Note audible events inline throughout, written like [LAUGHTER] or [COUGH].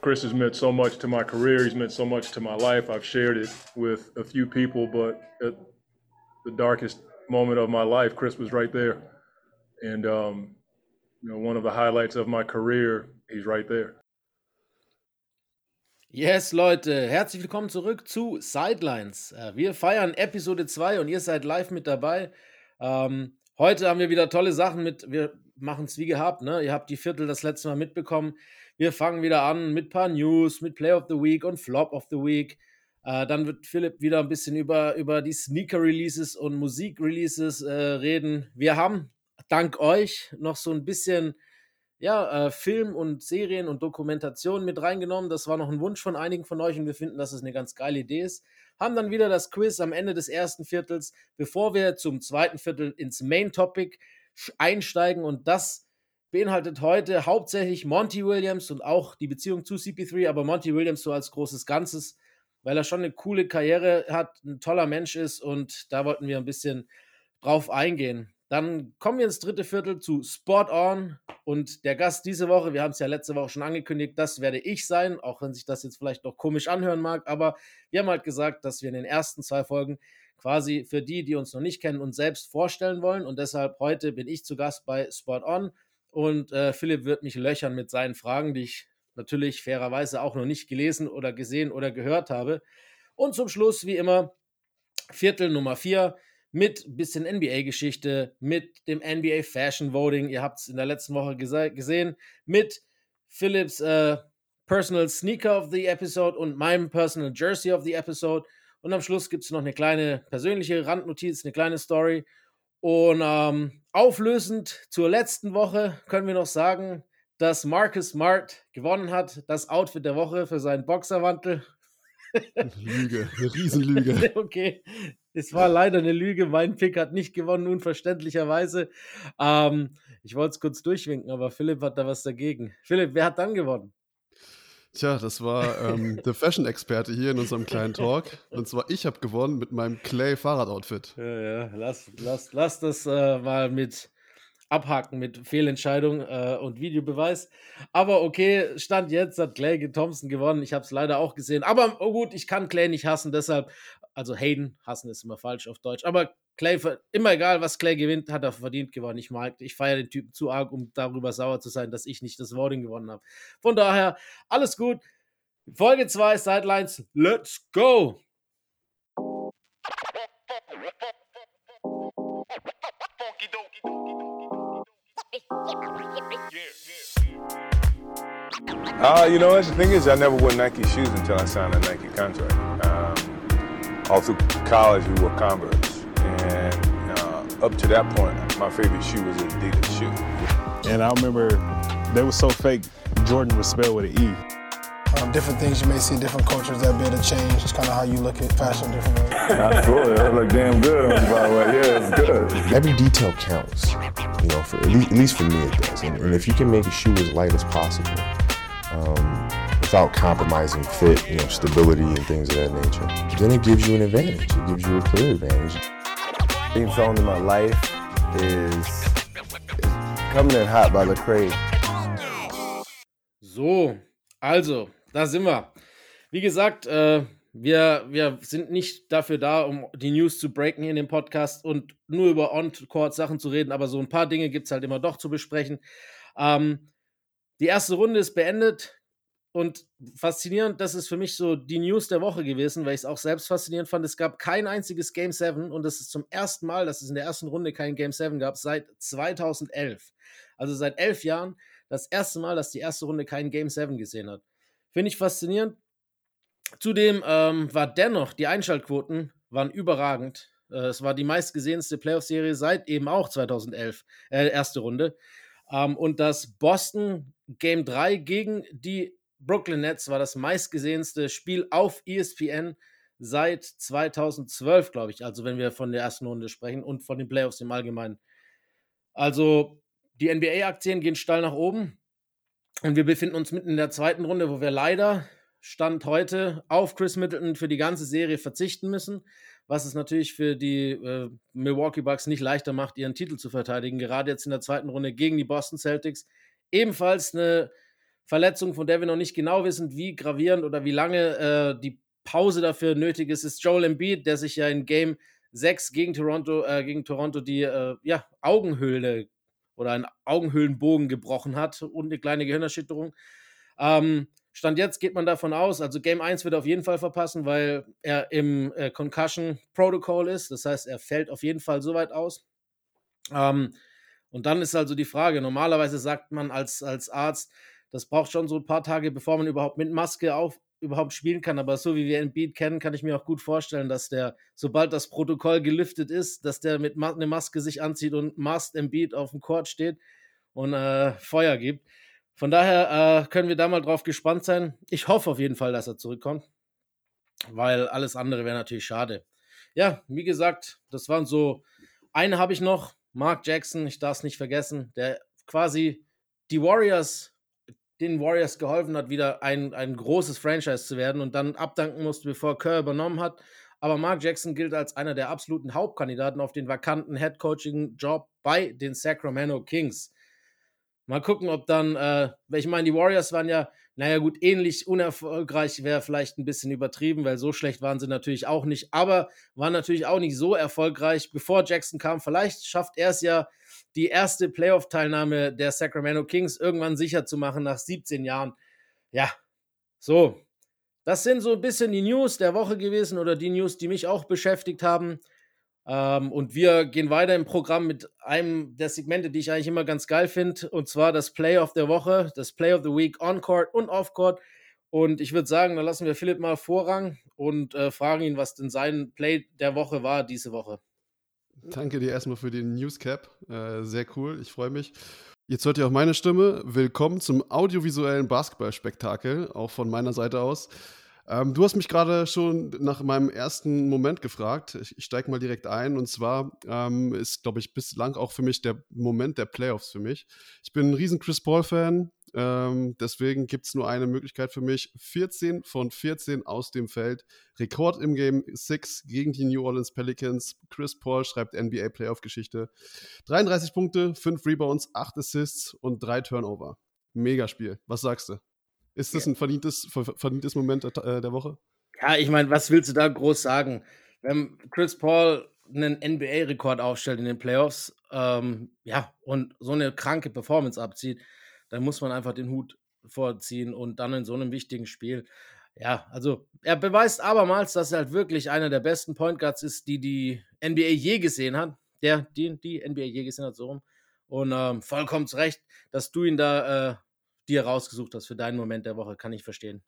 Chris has meant so much to my career. He's meant so much to my life. I've shared it with a few people, but at the darkest moment of my life, Chris was right there. And, um, you know, one of the highlights of my career, he's right there. Yes, Leute, herzlich willkommen zurück zu Sidelines. Äh, wir feiern Episode 2 und ihr seid live mit dabei. Ähm, heute haben wir wieder tolle Sachen mit. Wir machen es wie gehabt. Ne? Ihr habt die Viertel das letzte Mal mitbekommen. Wir fangen wieder an mit ein paar News, mit Play of the Week und Flop of the Week. Äh, dann wird Philipp wieder ein bisschen über, über die Sneaker-Releases und Musik-Releases äh, reden. Wir haben dank euch noch so ein bisschen ja, äh, Film und Serien und Dokumentation mit reingenommen. Das war noch ein Wunsch von einigen von euch und wir finden, dass es eine ganz geile Idee ist. Haben dann wieder das Quiz am Ende des ersten Viertels, bevor wir zum zweiten Viertel ins Main Topic einsteigen und das beinhaltet heute hauptsächlich Monty Williams und auch die Beziehung zu CP3, aber Monty Williams so als großes Ganzes, weil er schon eine coole Karriere hat, ein toller Mensch ist und da wollten wir ein bisschen drauf eingehen. Dann kommen wir ins dritte Viertel zu Spot On und der Gast diese Woche, wir haben es ja letzte Woche schon angekündigt, das werde ich sein, auch wenn sich das jetzt vielleicht noch komisch anhören mag, aber wir haben halt gesagt, dass wir in den ersten zwei Folgen quasi für die, die uns noch nicht kennen, uns selbst vorstellen wollen und deshalb heute bin ich zu Gast bei Spot On und äh, Philipp wird mich löchern mit seinen Fragen, die ich natürlich fairerweise auch noch nicht gelesen oder gesehen oder gehört habe. Und zum Schluss, wie immer, Viertel Nummer vier mit ein bisschen NBA-Geschichte, mit dem NBA Fashion Voting. Ihr habt es in der letzten Woche gesehen, mit Philips äh, Personal Sneaker of the Episode und meinem Personal Jersey of the Episode. Und am Schluss gibt es noch eine kleine persönliche Randnotiz, eine kleine Story. Und ähm, auflösend zur letzten Woche können wir noch sagen, dass Marcus Smart gewonnen hat, das Outfit der Woche für seinen Boxerwantel. Lüge, eine Riesenlüge. [LAUGHS] okay, es war leider eine Lüge. Mein Pick hat nicht gewonnen, unverständlicherweise. Ähm, ich wollte es kurz durchwinken, aber Philipp hat da was dagegen. Philipp, wer hat dann gewonnen? Tja, das war ähm, der Fashion-Experte hier in unserem kleinen Talk. Und zwar ich habe gewonnen mit meinem Clay-Fahrradoutfit. Ja, ja, lass, lass, lass das äh, mal mit abhaken mit Fehlentscheidung äh, und Videobeweis. Aber okay, Stand jetzt hat Clay Thompson gewonnen. Ich habe es leider auch gesehen. Aber oh gut, ich kann Clay nicht hassen, deshalb, also Hayden, hassen ist immer falsch auf Deutsch. Aber Clay, immer egal, was Clay gewinnt, hat er verdient gewonnen. Ich mag, ich feiere den Typen zu arg, um darüber sauer zu sein, dass ich nicht das Voting gewonnen habe. Von daher, alles gut. Folge 2, Sidelines, let's go! Uh, you know, the thing is, I never wore Nike shoes until I signed a Nike contract. Um, all through college, we wore Converse. And uh, up to that point, my favorite shoe was an Adidas shoe. And I remember they were so fake, Jordan was spelled with an E. Um, different things you may see in different cultures that be able to change. It's kind of how you look at fashion differently. ways. Absolutely, that look damn good on you, by the way. Yeah, it's good. Every detail counts, you know. For at least, at least for me, it does. And, and if you can make a shoe as light as possible, um, without compromising fit, you know, stability and things of that nature, then it gives you an advantage. It gives you a clear advantage. Theme song in my life is, is Coming in Hot by Lecrae. So, also, da sind wir. Wie gesagt, äh, wir, wir sind nicht dafür da, um die News zu breaken in dem Podcast und nur über On-Court-Sachen zu reden, aber so ein paar Dinge gibt es halt immer doch zu besprechen. Ähm, die erste Runde ist beendet und faszinierend, das ist für mich so die News der Woche gewesen, weil ich es auch selbst faszinierend fand. Es gab kein einziges Game 7 und es ist zum ersten Mal, dass es in der ersten Runde kein Game 7 gab, seit 2011. Also seit elf Jahren das erste Mal, dass die erste Runde kein Game 7 gesehen hat. Finde ich faszinierend. Zudem ähm, war dennoch, die Einschaltquoten waren überragend. Äh, es war die meistgesehenste Playoff-Serie seit eben auch 2011, äh, erste Runde. Ähm, und das Boston Game 3 gegen die Brooklyn Nets war das meistgesehenste Spiel auf ESPN seit 2012, glaube ich. Also wenn wir von der ersten Runde sprechen und von den Playoffs im Allgemeinen. Also die NBA-Aktien gehen steil nach oben. Und wir befinden uns mitten in der zweiten Runde, wo wir leider Stand heute auf Chris Middleton für die ganze Serie verzichten müssen, was es natürlich für die äh, Milwaukee Bucks nicht leichter macht, ihren Titel zu verteidigen. Gerade jetzt in der zweiten Runde gegen die Boston Celtics. Ebenfalls eine Verletzung, von der wir noch nicht genau wissen, wie gravierend oder wie lange äh, die Pause dafür nötig ist, ist Joel Embiid, der sich ja in Game 6 gegen Toronto, äh, gegen Toronto die äh, ja, Augenhöhle oder einen Augenhöhlenbogen gebrochen hat und eine kleine Gehirnerschütterung. Ähm, Stand jetzt geht man davon aus, also Game 1 wird er auf jeden Fall verpassen, weil er im äh, Concussion Protocol ist. Das heißt, er fällt auf jeden Fall so weit aus. Ähm, und dann ist also die Frage, normalerweise sagt man als, als Arzt, das braucht schon so ein paar Tage, bevor man überhaupt mit Maske auf, überhaupt spielen kann. Aber so wie wir Embiid kennen, kann ich mir auch gut vorstellen, dass der, sobald das Protokoll geliftet ist, dass der mit Ma eine Maske sich anzieht und Must Embiid auf dem Court steht und äh, Feuer gibt. Von daher äh, können wir da mal drauf gespannt sein. Ich hoffe auf jeden Fall, dass er zurückkommt, weil alles andere wäre natürlich schade. Ja, wie gesagt, das waren so. Eine habe ich noch, Mark Jackson, ich darf es nicht vergessen, der quasi die Warriors, den Warriors geholfen hat, wieder ein, ein großes Franchise zu werden und dann abdanken musste, bevor Kerr übernommen hat. Aber Mark Jackson gilt als einer der absoluten Hauptkandidaten auf den vakanten Head Coaching Job bei den Sacramento Kings. Mal gucken, ob dann, äh, ich meine, die Warriors waren ja, naja gut, ähnlich unerfolgreich wäre vielleicht ein bisschen übertrieben, weil so schlecht waren sie natürlich auch nicht, aber waren natürlich auch nicht so erfolgreich, bevor Jackson kam. Vielleicht schafft er es ja, die erste Playoff-Teilnahme der Sacramento Kings irgendwann sicher zu machen nach 17 Jahren. Ja, so. Das sind so ein bisschen die News der Woche gewesen oder die News, die mich auch beschäftigt haben. Ähm, und wir gehen weiter im Programm mit einem der Segmente, die ich eigentlich immer ganz geil finde, und zwar das Play of der Woche, das Play of the Week on-court und off-court. Und ich würde sagen, dann lassen wir Philipp mal Vorrang und äh, fragen ihn, was denn sein Play der Woche war diese Woche. Danke dir erstmal für den Newscap. Äh, sehr cool, ich freue mich. Jetzt hört ihr auch meine Stimme. Willkommen zum audiovisuellen Basketballspektakel, auch von meiner Seite aus. Ähm, du hast mich gerade schon nach meinem ersten Moment gefragt. Ich, ich steige mal direkt ein. Und zwar ähm, ist, glaube ich, bislang auch für mich der Moment der Playoffs für mich. Ich bin ein riesen Chris Paul-Fan. Ähm, deswegen gibt es nur eine Möglichkeit für mich. 14 von 14 aus dem Feld. Rekord im Game 6 gegen die New Orleans Pelicans. Chris Paul schreibt NBA Playoff-Geschichte. 33 Punkte, 5 Rebounds, 8 Assists und 3 Turnover. Megaspiel. Was sagst du? Ist das ein verdientes, verdientes Moment der, der Woche? Ja, ich meine, was willst du da groß sagen? Wenn Chris Paul einen NBA-Rekord aufstellt in den Playoffs, ähm, ja, und so eine kranke Performance abzieht, dann muss man einfach den Hut vorziehen und dann in so einem wichtigen Spiel. Ja, also er beweist abermals, dass er halt wirklich einer der besten Point Guards ist, die die NBA je gesehen hat. Der, die, die NBA je gesehen hat, so rum. Und ähm, vollkommen zu Recht, dass du ihn da äh, dir rausgesucht hast für deinen Moment der Woche, kann ich verstehen.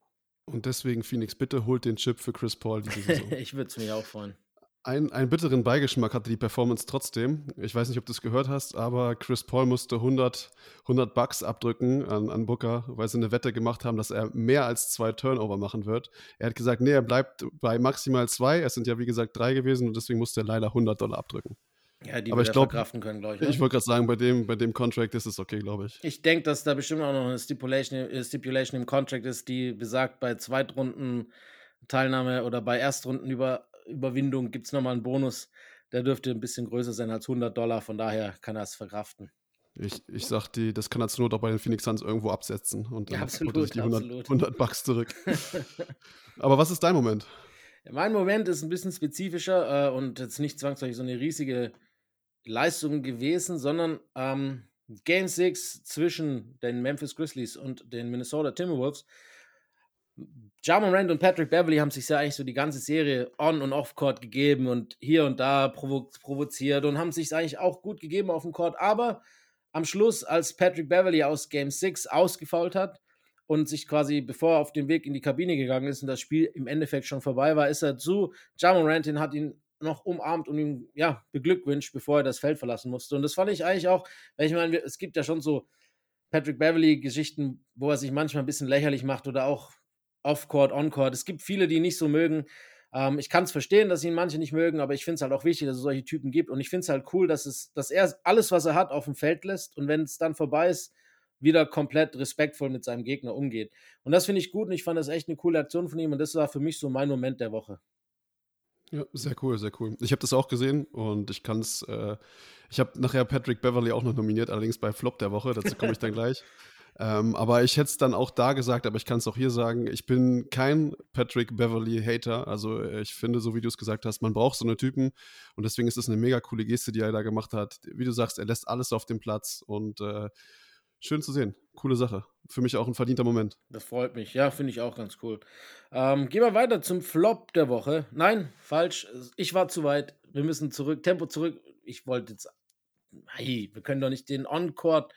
Und deswegen, Phoenix, bitte holt den Chip für Chris Paul diese [LAUGHS] Saison. ich würde es mir auch freuen. Ein, einen bitteren Beigeschmack hatte die Performance trotzdem. Ich weiß nicht, ob du es gehört hast, aber Chris Paul musste 100, 100 Bucks abdrücken an, an Booker, weil sie eine Wette gemacht haben, dass er mehr als zwei Turnover machen wird. Er hat gesagt, nee, er bleibt bei maximal zwei. Es sind ja, wie gesagt, drei gewesen und deswegen musste er leider 100 Dollar abdrücken. Ja, die aber ich glaube, können, glaube ich. Ne? Ich wollte gerade sagen, bei dem, bei dem Contract ist es okay, glaube ich. Ich denke, dass da bestimmt auch noch eine Stipulation, äh, Stipulation im Contract ist, die besagt, bei Zweitrunden Teilnahme oder bei Erstrundenüberwindung gibt es nochmal einen Bonus. Der dürfte ein bisschen größer sein als 100 Dollar, von daher kann er es verkraften. Ich, ich sag, die, das kann er zur Not auch bei den Phoenix Suns irgendwo absetzen und dann ja, absolut, holt er sich die 100, 100 Bucks zurück. [LAUGHS] Aber was ist dein Moment? Mein Moment ist ein bisschen spezifischer äh, und jetzt nicht zwangsläufig so eine riesige Leistung gewesen, sondern ähm, Game 6 zwischen den Memphis Grizzlies und den Minnesota Timberwolves. Jamal Rand und Patrick Beverly haben sich ja eigentlich so die ganze Serie on- und off-Court gegeben und hier und da provo provoziert und haben sich eigentlich auch gut gegeben auf dem Court. Aber am Schluss, als Patrick Beverly aus Game 6 ausgefault hat und sich quasi, bevor er auf den Weg in die Kabine gegangen ist und das Spiel im Endeffekt schon vorbei war, ist er zu Jamal Rand hin, hat ihn noch umarmt und ihm ja, beglückwünscht, bevor er das Feld verlassen musste. Und das fand ich eigentlich auch, weil ich meine, es gibt ja schon so Patrick Beverly-Geschichten, wo er sich manchmal ein bisschen lächerlich macht oder auch off-court, on-court. Es gibt viele, die nicht so mögen. Ähm, ich kann es verstehen, dass ihn manche nicht mögen, aber ich finde es halt auch wichtig, dass es solche Typen gibt. Und ich finde es halt cool, dass, es, dass er alles, was er hat, auf dem Feld lässt und wenn es dann vorbei ist, wieder komplett respektvoll mit seinem Gegner umgeht. Und das finde ich gut und ich fand das echt eine coole Aktion von ihm und das war für mich so mein Moment der Woche. Ja, sehr cool, sehr cool. Ich habe das auch gesehen und ich kann es, äh, ich habe nachher Patrick Beverly auch noch nominiert, allerdings bei Flop der Woche, dazu komme ich dann [LAUGHS] gleich. Ähm, aber ich hätte es dann auch da gesagt, aber ich kann es auch hier sagen, ich bin kein Patrick Beverly-Hater. Also äh, ich finde, so wie du es gesagt hast, man braucht so eine Typen und deswegen ist es eine mega coole Geste, die er da gemacht hat. Wie du sagst, er lässt alles auf dem Platz und äh, schön zu sehen. Coole Sache. Für mich auch ein verdienter Moment. Das freut mich. Ja, finde ich auch ganz cool. Ähm, gehen wir weiter zum Flop der Woche. Nein, falsch. Ich war zu weit. Wir müssen zurück. Tempo zurück. Ich wollte jetzt. Hey, wir können doch nicht den On-Court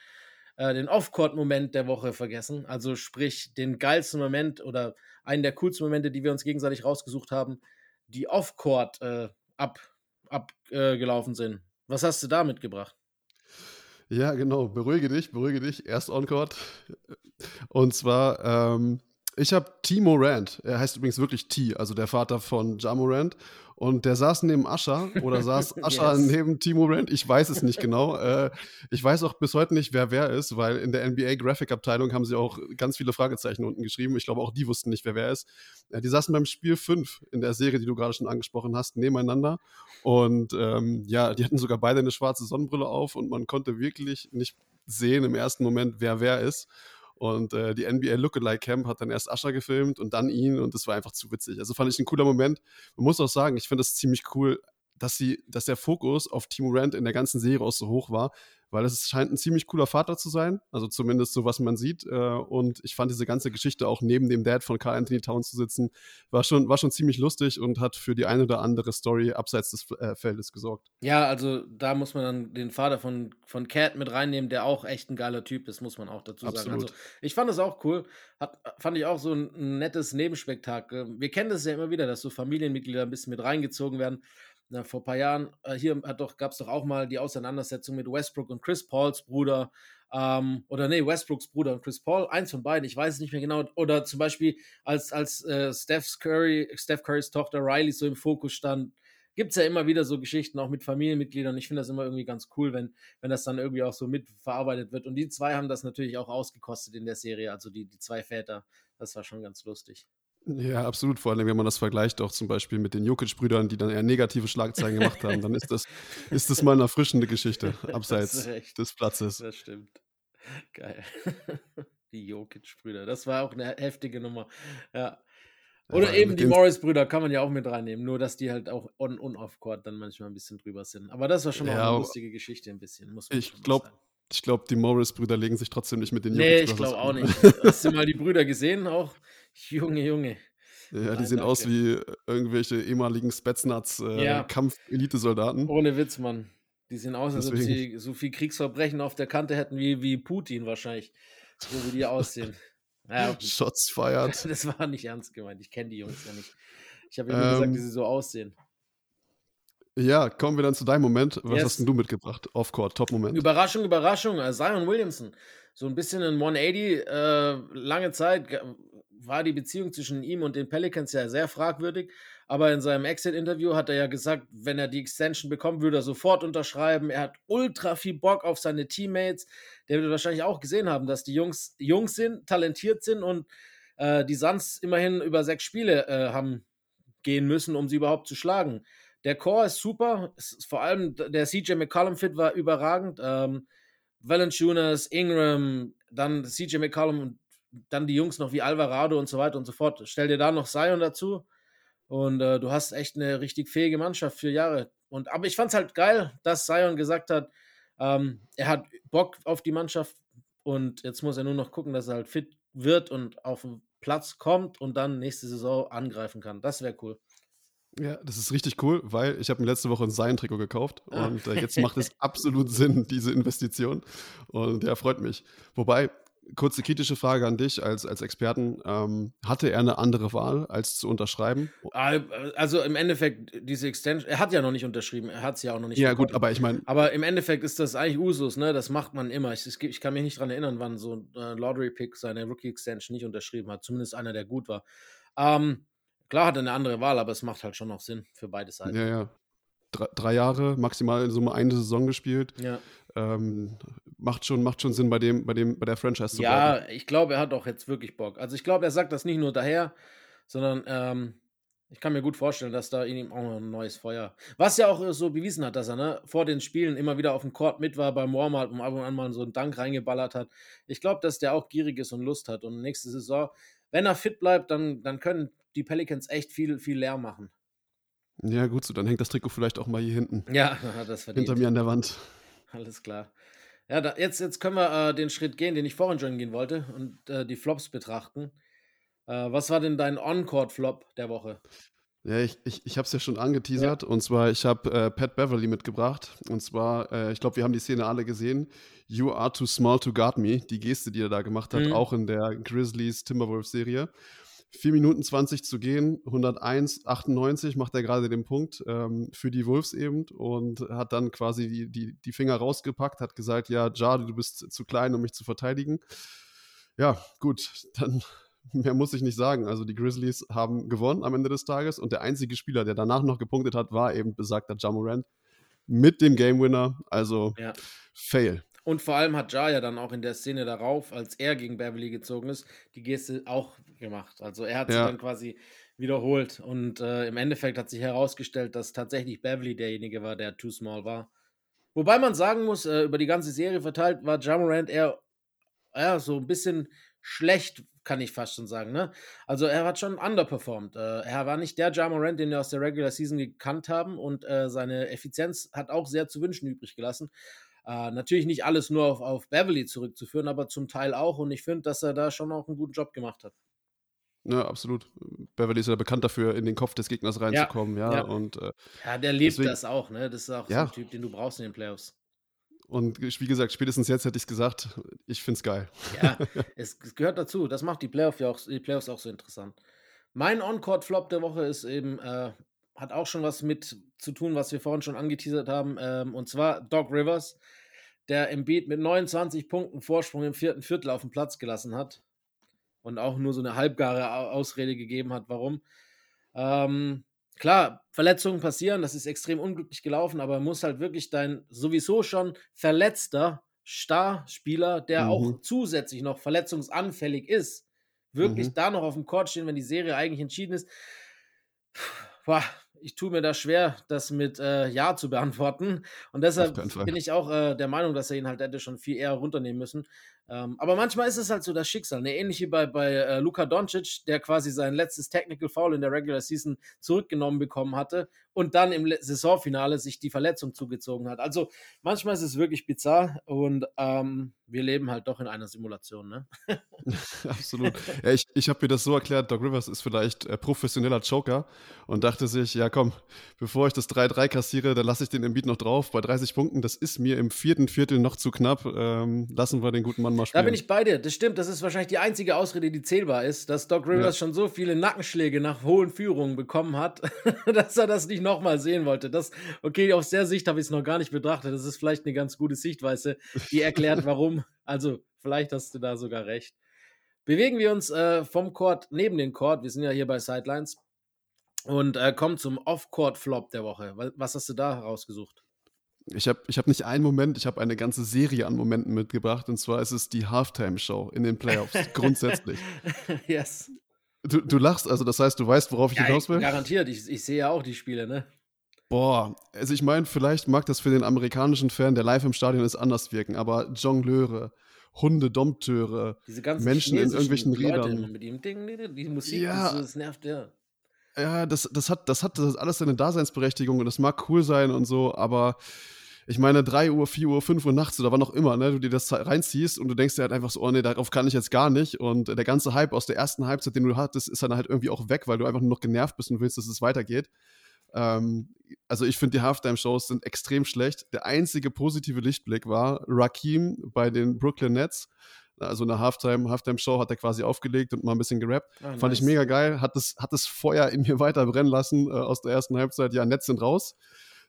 äh, den Off-Court-Moment der Woche vergessen. Also sprich den geilsten Moment oder einen der coolsten Momente, die wir uns gegenseitig rausgesucht haben, die Off-Court äh, abgelaufen ab, äh, sind. Was hast du da mitgebracht? Ja, genau. Beruhige dich, beruhige dich. Erst On-Court. Und zwar, ähm, ich habe T. Morant. Er heißt übrigens wirklich T, also der Vater von Ja Morant. Und der saß neben Ascha oder saß [LAUGHS] Ascha yes. neben Timo Rand. Ich weiß es nicht genau. Äh, ich weiß auch bis heute nicht, wer wer ist, weil in der NBA Graphic Abteilung haben sie auch ganz viele Fragezeichen unten geschrieben. Ich glaube, auch die wussten nicht, wer wer ist. Äh, die saßen beim Spiel 5 in der Serie, die du gerade schon angesprochen hast, nebeneinander. Und ähm, ja, die hatten sogar beide eine schwarze Sonnenbrille auf und man konnte wirklich nicht sehen im ersten Moment, wer wer ist. Und äh, die NBA Lookalike Camp hat dann erst Ascher gefilmt und dann ihn und das war einfach zu witzig. Also fand ich ein cooler Moment. Man muss auch sagen, ich finde das ziemlich cool, dass sie, dass der Fokus auf Timo Rand in der ganzen Serie auch so hoch war, weil es scheint ein ziemlich cooler Vater zu sein, also zumindest so, was man sieht. Äh, und ich fand diese ganze Geschichte auch neben dem Dad von Carl Anthony Towns zu sitzen, war schon, war schon ziemlich lustig und hat für die eine oder andere Story abseits des äh, Feldes gesorgt. Ja, also da muss man dann den Vater von, von Cat mit reinnehmen, der auch echt ein geiler Typ ist, muss man auch dazu sagen. Absolut. Also ich fand das auch cool, hat, fand ich auch so ein, ein nettes Nebenspektakel. Wir kennen das ja immer wieder, dass so Familienmitglieder ein bisschen mit reingezogen werden na, vor ein paar Jahren, äh, hier gab es doch auch mal die Auseinandersetzung mit Westbrook und Chris Pauls Bruder. Ähm, oder nee, Westbrooks Bruder und Chris Paul, eins von beiden, ich weiß es nicht mehr genau. Oder zum Beispiel, als, als äh, Steph, Curry, Steph Currys Tochter Riley so im Fokus stand, gibt es ja immer wieder so Geschichten, auch mit Familienmitgliedern. Ich finde das immer irgendwie ganz cool, wenn, wenn das dann irgendwie auch so mitverarbeitet wird. Und die zwei haben das natürlich auch ausgekostet in der Serie, also die, die zwei Väter. Das war schon ganz lustig. Ja, absolut. Vor allem, wenn man das vergleicht, auch zum Beispiel mit den Jokic-Brüdern, die dann eher negative Schlagzeilen gemacht haben, dann ist das, ist das mal eine erfrischende Geschichte, [LAUGHS] abseits des Platzes. Das stimmt. Geil. [LAUGHS] Die Jokic-Brüder. Das war auch eine heftige Nummer. Ja. Oder ja, eben die Morris-Brüder kann man ja auch mit reinnehmen, nur dass die halt auch on und off court dann manchmal ein bisschen drüber sind. Aber das war schon ja, auch eine lustige Geschichte ein bisschen. Muss ich glaube, ich glaube, die Morris-Brüder legen sich trotzdem nicht mit den Jokic-Brüdern. Nee, ich glaube auch nicht. [LAUGHS] Hast du mal die Brüder gesehen auch? [LAUGHS] Junge, Junge. Ja, die Nein, sehen danke. aus wie irgendwelche ehemaligen Spetsnaz-Kampf-Elitesoldaten. Äh, Ohne Witz, Mann. Die sehen aus, als ob sie so viel Kriegsverbrechen auf der Kante hätten wie, wie Putin wahrscheinlich. So wie die [LAUGHS] aussehen. Ja, Shots feiert. [LAUGHS] Das war nicht ernst gemeint. Ich kenne die Jungs ja nicht. Ich habe ja nur ähm, gesagt, wie sie so aussehen. Ja, kommen wir dann zu deinem Moment. Was hast denn du mitgebracht? Off-Court, Top-Moment. Überraschung, Überraschung. Äh, Zion Williamson. So ein bisschen in 180, äh, lange Zeit war die Beziehung zwischen ihm und den Pelicans ja sehr fragwürdig. Aber in seinem Exit-Interview hat er ja gesagt, wenn er die Extension bekommt, würde er sofort unterschreiben. Er hat ultra viel Bock auf seine Teammates. Der wird wahrscheinlich auch gesehen haben, dass die Jungs Jungs sind, talentiert sind und äh, die Suns immerhin über sechs Spiele äh, haben gehen müssen, um sie überhaupt zu schlagen. Der Core ist super. Ist vor allem der CJ McCollum-Fit war überragend. Ähm, Valanciunas, Ingram, dann CJ McCollum und dann die Jungs noch wie Alvarado und so weiter und so fort. Stell dir da noch Zion dazu und äh, du hast echt eine richtig fähige Mannschaft für Jahre. Und, aber ich fand es halt geil, dass Zion gesagt hat, ähm, er hat Bock auf die Mannschaft und jetzt muss er nur noch gucken, dass er halt fit wird und auf den Platz kommt und dann nächste Saison angreifen kann. Das wäre cool. Ja, das ist richtig cool, weil ich habe mir letzte Woche ein Sein-Trikot gekauft ah. und äh, jetzt macht es [LAUGHS] absolut Sinn, diese Investition. Und ja, freut mich. Wobei, kurze kritische Frage an dich als, als Experten. Ähm, hatte er eine andere Wahl, als zu unterschreiben? Ah, also im Endeffekt, diese Extension, er hat ja noch nicht unterschrieben, er hat es ja auch noch nicht Ja, bekommen. gut, aber ich meine. Aber im Endeffekt ist das eigentlich Usus, ne? Das macht man immer. Ich, ich kann mich nicht daran erinnern, wann so ein äh, Lottery-Pick seine Rookie-Extension nicht unterschrieben hat. Zumindest einer, der gut war. Ähm, klar hat er eine andere Wahl, aber es macht halt schon noch Sinn für beide Seiten. Ja, ja. Drei, drei Jahre, maximal in Summe eine Saison gespielt. Ja. Ähm, macht schon, macht schon Sinn, bei dem, bei dem, bei der Franchise zu ja, bleiben. Ja, ich glaube, er hat auch jetzt wirklich Bock. Also ich glaube, er sagt das nicht nur daher, sondern ähm, Ich kann mir gut vorstellen, dass da in ihm auch noch ein neues Feuer. Was ja auch äh, so bewiesen hat, dass er ne, vor den Spielen immer wieder auf dem Court mit war beim Warm-up und ab und an mal so einen Dank reingeballert hat. Ich glaube, dass der auch gierig ist und Lust hat. Und nächste Saison, wenn er fit bleibt, dann, dann können die Pelicans echt viel, viel leer machen. Ja, gut, so, dann hängt das Trikot vielleicht auch mal hier hinten. Ja, [LAUGHS] das verdient. Hinter mir an der Wand. Alles klar. Ja, da, jetzt, jetzt können wir äh, den Schritt gehen, den ich vorhin schon gehen wollte und äh, die Flops betrachten. Äh, was war denn dein On-Court-Flop der Woche? Ja, ich, ich, ich habe es ja schon angeteasert. Ja. Und zwar, ich habe äh, Pat Beverly mitgebracht. Und zwar, äh, ich glaube, wir haben die Szene alle gesehen. You are too small to guard me. Die Geste, die er da gemacht hat, mhm. auch in der Grizzlies Timberwolves-Serie. 4 Minuten 20 zu gehen, 101, 98 macht er gerade den Punkt ähm, für die Wolves eben und hat dann quasi die, die, die Finger rausgepackt, hat gesagt, ja, Jade, du bist zu klein, um mich zu verteidigen. Ja, gut, dann [LAUGHS] mehr muss ich nicht sagen. Also die Grizzlies haben gewonnen am Ende des Tages und der einzige Spieler, der danach noch gepunktet hat, war eben besagter Jamorant mit dem Game Winner. Also ja. Fail. Und vor allem hat Ja ja dann auch in der Szene darauf, als er gegen Beverly gezogen ist, die Geste auch gemacht. Also er hat ja. sie dann quasi wiederholt. Und äh, im Endeffekt hat sich herausgestellt, dass tatsächlich Beverly derjenige war, der too small war. Wobei man sagen muss, äh, über die ganze Serie verteilt war Jamorant eher ja, so ein bisschen schlecht, kann ich fast schon sagen. Ne? Also er hat schon underperformed. Äh, er war nicht der Jamorant, den wir aus der Regular Season gekannt haben und äh, seine Effizienz hat auch sehr zu wünschen übrig gelassen. Äh, natürlich nicht alles nur auf, auf Beverly zurückzuführen, aber zum Teil auch und ich finde, dass er da schon auch einen guten Job gemacht hat. Ja, absolut. Beverly ist ja bekannt dafür, in den Kopf des Gegners reinzukommen, ja. ja, ja. Und, äh, ja der lebt deswegen, das auch, ne? Das ist auch ja. so ein Typ, den du brauchst in den Playoffs. Und wie gesagt, spätestens jetzt hätte ich gesagt, ich finde es geil. Ja, es, es, gehört dazu. Das macht die, Playoff ja auch, die Playoffs auch so interessant. Mein On-Court-Flop der Woche ist eben, äh, hat auch schon was mit zu tun, was wir vorhin schon angeteasert haben. Ähm, und zwar Doc Rivers, der im Beat mit 29 Punkten Vorsprung im vierten Viertel auf den Platz gelassen hat. Und auch nur so eine halbgare Ausrede gegeben hat, warum. Ähm, klar, Verletzungen passieren, das ist extrem unglücklich gelaufen, aber muss halt wirklich dein sowieso schon verletzter Starspieler, der mhm. auch zusätzlich noch verletzungsanfällig ist, wirklich mhm. da noch auf dem Court stehen, wenn die Serie eigentlich entschieden ist. Boah, ich tue mir da schwer, das mit äh, Ja zu beantworten. Und deshalb bin ich auch äh, der Meinung, dass er ihn halt hätte schon viel eher runternehmen müssen. Ähm, aber manchmal ist es halt so das Schicksal. Ne? Ähnlich wie bei, bei äh, Luka Doncic, der quasi sein letztes Technical Foul in der Regular Season zurückgenommen bekommen hatte und dann im Saisonfinale sich die Verletzung zugezogen hat. Also manchmal ist es wirklich bizarr und ähm, wir leben halt doch in einer Simulation. Ne? [LAUGHS] Absolut. Ja, ich ich habe mir das so erklärt, Doc Rivers ist vielleicht äh, professioneller Joker und dachte sich, ja komm, bevor ich das 3-3 kassiere, dann lasse ich den Embiid noch drauf. Bei 30 Punkten, das ist mir im vierten Viertel noch zu knapp. Ähm, lassen wir den guten Mann mal spielen. Da bin ich bei dir. Das stimmt. Das ist wahrscheinlich die einzige Ausrede, die zählbar ist, dass Doc Rivers ja. schon so viele Nackenschläge nach hohen Führungen bekommen hat, [LAUGHS] dass er das nicht nochmal sehen wollte. Das, okay, aus der Sicht habe ich es noch gar nicht betrachtet. Das ist vielleicht eine ganz gute Sichtweise, die erklärt, [LAUGHS] warum. Also, vielleicht hast du da sogar recht. Bewegen wir uns äh, vom Court neben den Court. Wir sind ja hier bei Sidelines. Und äh, kommen zum Off-Court-Flop der Woche. Was hast du da rausgesucht? Ich habe ich hab nicht einen Moment, ich habe eine ganze Serie an Momenten mitgebracht. Und zwar ist es die Halftime-Show in den Playoffs, [LAUGHS] grundsätzlich. yes. Du, du lachst, also das heißt, du weißt, worauf ich ja, hinaus will? Garantiert, ich, ich sehe ja auch die Spiele, ne? Boah, also ich meine, vielleicht mag das für den amerikanischen Fan, der live im Stadion ist, anders wirken, aber Jongleure, Hunde, Dompteure, Menschen in irgendwelchen Rädern. Mit ihm, die Musik, ja. das nervt ja. Ja, das, das, hat, das hat das alles seine Daseinsberechtigung und das mag cool sein und so, aber ich meine, 3 Uhr, 4 Uhr, 5 Uhr nachts oder wann auch immer, ne, du dir das reinziehst und du denkst dir halt einfach so, oh nee, darauf kann ich jetzt gar nicht. Und der ganze Hype aus der ersten Halbzeit, den du hattest, ist dann halt irgendwie auch weg, weil du einfach nur noch genervt bist und willst, dass es weitergeht. Ähm, also ich finde, die Halftime-Shows sind extrem schlecht. Der einzige positive Lichtblick war Rakim bei den Brooklyn Nets also eine Halftime, Halftime-Show hat er quasi aufgelegt und mal ein bisschen gerappt. Oh, Fand nice. ich mega geil, hat das, hat das Feuer in mir weiter brennen lassen äh, aus der ersten Halbzeit. Ja, Netz sind raus.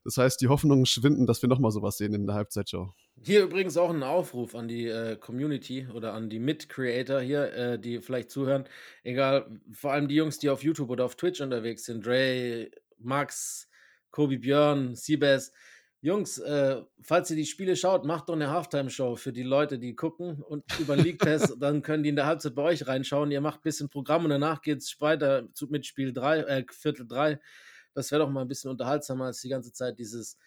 Das heißt, die Hoffnungen schwinden, dass wir nochmal sowas sehen in der Halbzeitshow. Hier übrigens auch ein Aufruf an die äh, Community oder an die Mit-Creator hier, äh, die vielleicht zuhören. Egal, vor allem die Jungs, die auf YouTube oder auf Twitch unterwegs sind. Dre, Max, Kobi Björn, Siebes Jungs, äh, falls ihr die Spiele schaut, macht doch eine Halftime-Show für die Leute, die gucken und über League Pass, [LAUGHS] dann können die in der Halbzeit bei euch reinschauen. Ihr macht ein bisschen Programm und danach geht es weiter zu, mit Spiel 3, äh, Viertel 3. Das wäre doch mal ein bisschen unterhaltsamer als die ganze Zeit dieses,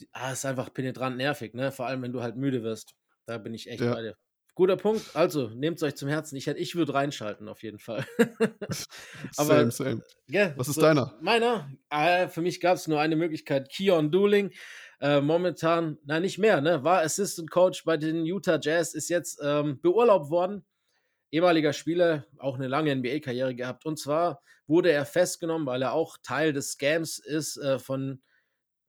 die, ah, ist einfach penetrant nervig, ne? Vor allem, wenn du halt müde wirst. Da bin ich echt Ja. bei dir. Guter Punkt. Also, nehmt es euch zum Herzen. Ich, ich würde reinschalten, auf jeden Fall. [LAUGHS] Aber- same, same. Gell, Was ist deiner? Meiner? Äh, für mich gab es nur eine Möglichkeit. Keon Dooling, äh, momentan, nein, nicht mehr, ne? War Assistant Coach bei den Utah Jazz, ist jetzt ähm, beurlaubt worden. Ehemaliger Spieler, auch eine lange NBA-Karriere gehabt. Und zwar wurde er festgenommen, weil er auch Teil des Scams ist, äh, von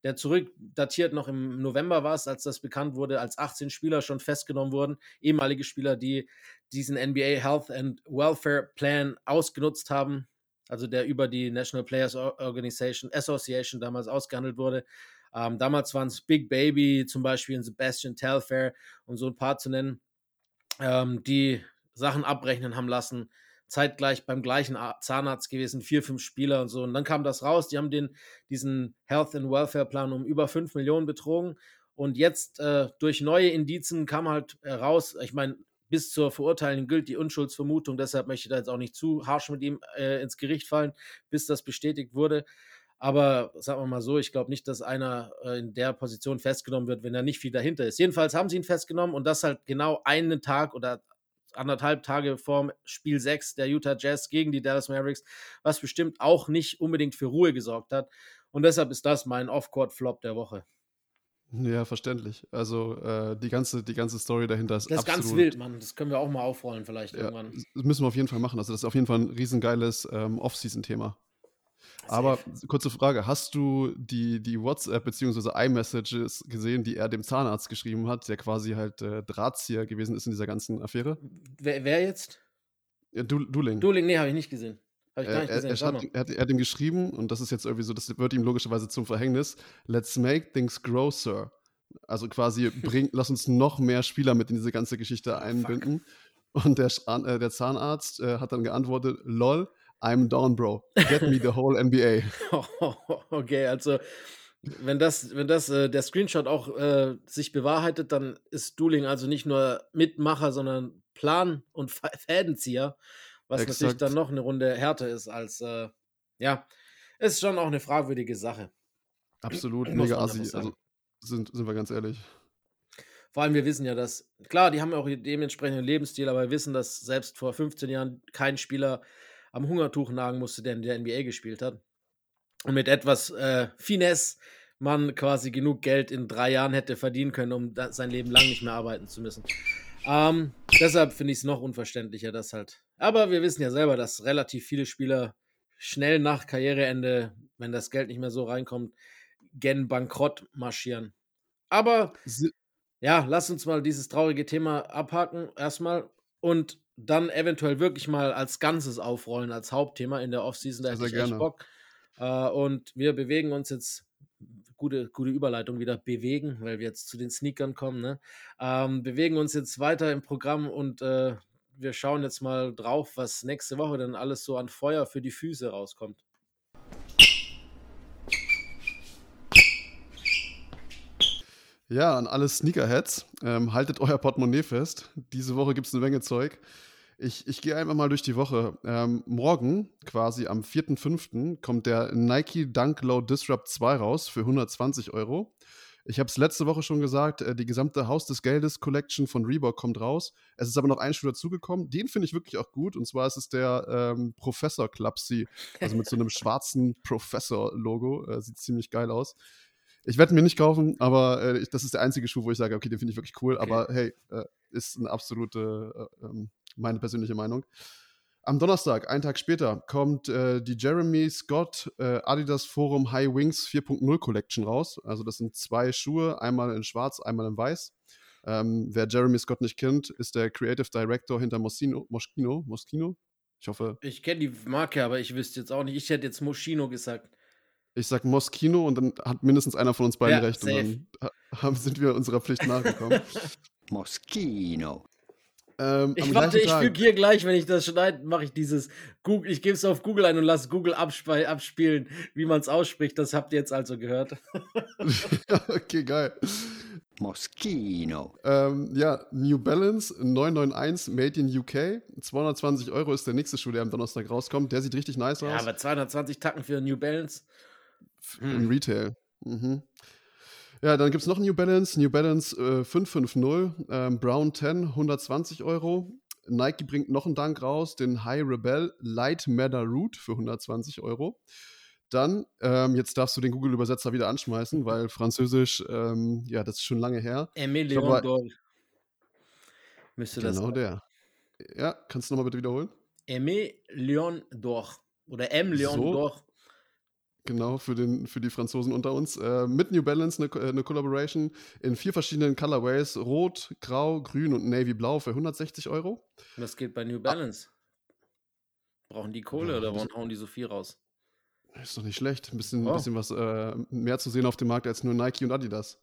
der zurückdatiert noch im November war es, als das bekannt wurde, als 18 Spieler schon festgenommen wurden. Ehemalige Spieler, die diesen NBA Health and Welfare Plan ausgenutzt haben, also der über die National Players Or- Organization Association damals ausgehandelt wurde. Ähm, damals waren es Big Baby zum Beispiel und Sebastian Telfair, um so ein paar zu nennen, ähm, die Sachen abrechnen haben lassen. Zeitgleich beim gleichen Zahnarzt gewesen, vier, fünf Spieler und so. Und dann kam das raus, die haben den, diesen Health and Welfare Plan um über 5 Millionen betrogen. Und jetzt äh, durch neue Indizien kam halt heraus, ich meine, bis zur Verurteilung gilt die Unschuldsvermutung, deshalb möchte ich da jetzt auch nicht zu harsch mit ihm äh, ins Gericht fallen, bis das bestätigt wurde. Aber sagen wir mal so, ich glaube nicht, dass einer äh, in der Position festgenommen wird, wenn da nicht viel dahinter ist. Jedenfalls haben sie ihn festgenommen und das halt genau einen Tag oder anderthalb Tage vorm Spiel 6 der Utah Jazz gegen die Dallas Mavericks, was bestimmt auch nicht unbedingt für Ruhe gesorgt hat. Und deshalb ist das mein Off-Court-Flop der Woche. Ja, verständlich. Also äh, die, ganze, die ganze Story dahinter ist Das ist absolut. ganz wild, Mann. Das können wir auch mal aufrollen, vielleicht Ja, irgendwann. das müssen wir auf jeden Fall machen. Also das ist auf jeden Fall ein riesengeiles ähm, Off-Season-Thema. Aber kurze Frage, hast du die, die WhatsApp bzw. iMessages gesehen, die er dem Zahnarzt geschrieben hat, der quasi halt äh, Drahtzieher gewesen ist in dieser ganzen Affäre? Wer, wer jetzt? Ja, du, Duling. Dueling, nee, habe ich nicht gesehen. Habe ich gar Er, nicht gesehen. er, hat, mal. er, hat, er hat ihm geschrieben, und das ist jetzt irgendwie so, das wird ihm logischerweise zum Verhängnis, let's make things grow, Sir. Also quasi, [LAUGHS] bring, lass uns noch mehr Spieler mit in diese ganze Geschichte einbinden. Und der, äh, der Zahnarzt äh, hat dann geantwortet, lol, I'm down, bro. Get me the whole NBA. [LAUGHS] okay, also wenn das, wenn das äh, der Screenshot auch äh, sich bewahrheitet, dann ist Dueling also nicht nur Mitmacher, sondern Plan- und Fädenzieher, was natürlich Exakt. dann noch eine Runde härter ist als, äh, ja, ist schon auch eine fragwürdige Sache. Absolut, mega assi. Also sind, sind wir ganz ehrlich. Vor allem, wir wissen ja, dass, klar, die haben ja auch dementsprechenden Lebensstil, aber wir wissen, dass selbst vor 15 Jahren kein Spieler am Hungertuch nagen musste, der in der NBA gespielt hat. Und mit etwas äh, Finesse man quasi genug Geld in drei Jahren hätte verdienen können, um sein Leben lang nicht mehr arbeiten zu müssen. Ähm, deshalb finde ich es noch unverständlicher, dass halt. Aber wir wissen ja selber, dass relativ viele Spieler schnell nach Karriereende, wenn das Geld nicht mehr so reinkommt, gen Bankrott marschieren. Aber ja, lass uns mal dieses traurige Thema abhaken erstmal und dann eventuell wirklich mal als Ganzes aufrollen, als Hauptthema in der Offseason. Da hätte ich echt gerne. Bock. Äh, und wir bewegen uns jetzt, gute, gute Überleitung wieder, bewegen, weil wir jetzt zu den Sneakern kommen, ne? Ähm, bewegen uns jetzt weiter im Programm und äh, wir schauen jetzt mal drauf, was nächste Woche dann alles so an Feuer für die Füße rauskommt. Ja, an alle Sneakerheads, ähm, haltet euer Portemonnaie fest. Diese Woche gibt es eine Menge Zeug. Ich, ich gehe einfach mal durch die Woche. Ähm, morgen, quasi am 4.5., kommt der Nike Dunk Low Disrupt 2 raus für 120 Euro. Ich habe es letzte Woche schon gesagt, äh, die gesamte Haus des Geldes Collection von Reebok kommt raus. Es ist aber noch ein Schuh dazugekommen. Den finde ich wirklich auch gut. Und zwar ist es der ähm, Professor Clubsy. Also mit so einem [LAUGHS] schwarzen Professor-Logo. Äh, sieht ziemlich geil aus. Ich werde ihn mir nicht kaufen, aber äh, ich, das ist der einzige Schuh, wo ich sage, okay, den finde ich wirklich cool. Aber hey, äh, ist eine absolute, äh, ähm, meine persönliche Meinung. Am Donnerstag, einen Tag später, kommt äh, die Jeremy Scott äh, Adidas Forum High Wings 4.0 Collection raus. Also das sind zwei Schuhe, einmal in schwarz, einmal in weiß. Ähm, wer Jeremy Scott nicht kennt, ist der Creative Director hinter Moschino. Moschino? Moschino? Ich hoffe, Ich kenne die Marke, aber ich wüsste jetzt auch nicht. Ich hätte jetzt Moschino gesagt. ich sag Moschino und dann hat mindestens einer von uns beiden Ja, recht safe. und dann [LAUGHS] haben, sind wir unserer Pflicht nachgekommen. [LAUGHS] Moschino. Ähm, Ich warte, ich füge hier gleich, wenn ich das schneide, mache ich dieses Google, ich gebe es auf Google ein und lasse Google abspe- abspielen, wie man es ausspricht. Das habt ihr jetzt also gehört. [LAUGHS] [LAUGHS] okay, geil. Moschino. Ähm, ja, New Balance 991 Made in UK. 220 Euro ist der nächste Schuh, der am Donnerstag rauskommt. Der sieht richtig nice Ja, aus. aber 220 Tacken für New Balance. Im Retail. Mhm. Ja, dann gibt es noch New Balance. New Balance äh, 550 ähm, Brown 10, 120 Euro. Nike bringt noch einen Dank raus, den High Rebel Light Matter Root für 120 Euro. Dann, ähm, jetzt darfst du den Google-Übersetzer wieder anschmeißen, weil Französisch, ähm, ja, das ist schon lange her. Glaub, Leon d'Or. Müsste das Genau der. Ja, kannst du nochmal bitte wiederholen? Aimé Leon d'Or. Oder M Leon So. d'Or. Genau, für, den, für die Franzosen unter uns. Äh, mit New Balance eine, eine Collaboration in vier verschiedenen Colorways: Rot, Grau, Grün und Navy Blau für 160 Euro. Was geht bei New Balance? Brauchen die Kohle Ja, oder das- warum hauen die so viel raus? Ist doch nicht schlecht. Ein bisschen, Oh. bisschen was äh, mehr zu sehen auf dem Markt als nur Nike und Adidas.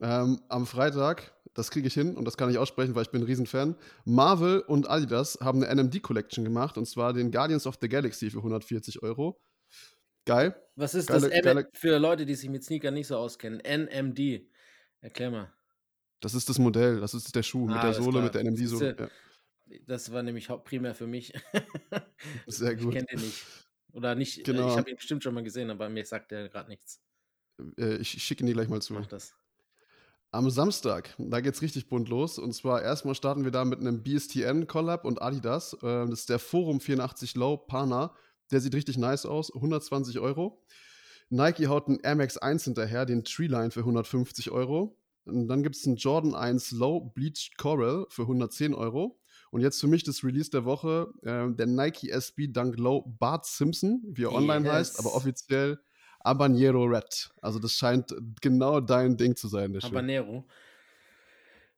Ähm, am Freitag, das kriege ich hin und das kann ich aussprechen, weil ich bin ein Riesenfan. Marvel und Adidas haben eine NMD Collection gemacht und zwar den Guardians of the Galaxy für 140 Euro. Geil. Was ist Geile- das geile- für Leute, die sich mit Sneaker nicht so auskennen? NMD. Erklär mal. Das ist das Modell, das ist der Schuh mit Ah, der alles Sohle, klar. mit der NMD-Sohle. Ja, Das war nämlich primär für mich. [LAUGHS] sehr Ich gut. kenne den nicht. Oder nicht, äh, Genau. ich habe ihn bestimmt schon mal gesehen, aber mir sagt der gerade nichts. Äh, ich schicke ihn dir gleich mal zu. Mach das. Am Samstag, da geht's richtig bunt los. Und zwar erstmal starten wir da mit einem BSTN-Collab und Adidas. Ähm, das ist der Forum 84 Low Pana. Der sieht richtig nice aus. 120 Euro. Nike haut einen Air Max 1 hinterher, den Treeline für 150 Euro. Und dann gibt es einen Jordan 1 Low Bleached Coral für 110 Euro. Und jetzt für mich das Release der Woche, äh, der Nike SB Dunk Low Bart Simpson, wie er online heißt, Yes. aber offiziell Habanero Red. Also das scheint genau dein Ding zu sein. Habanero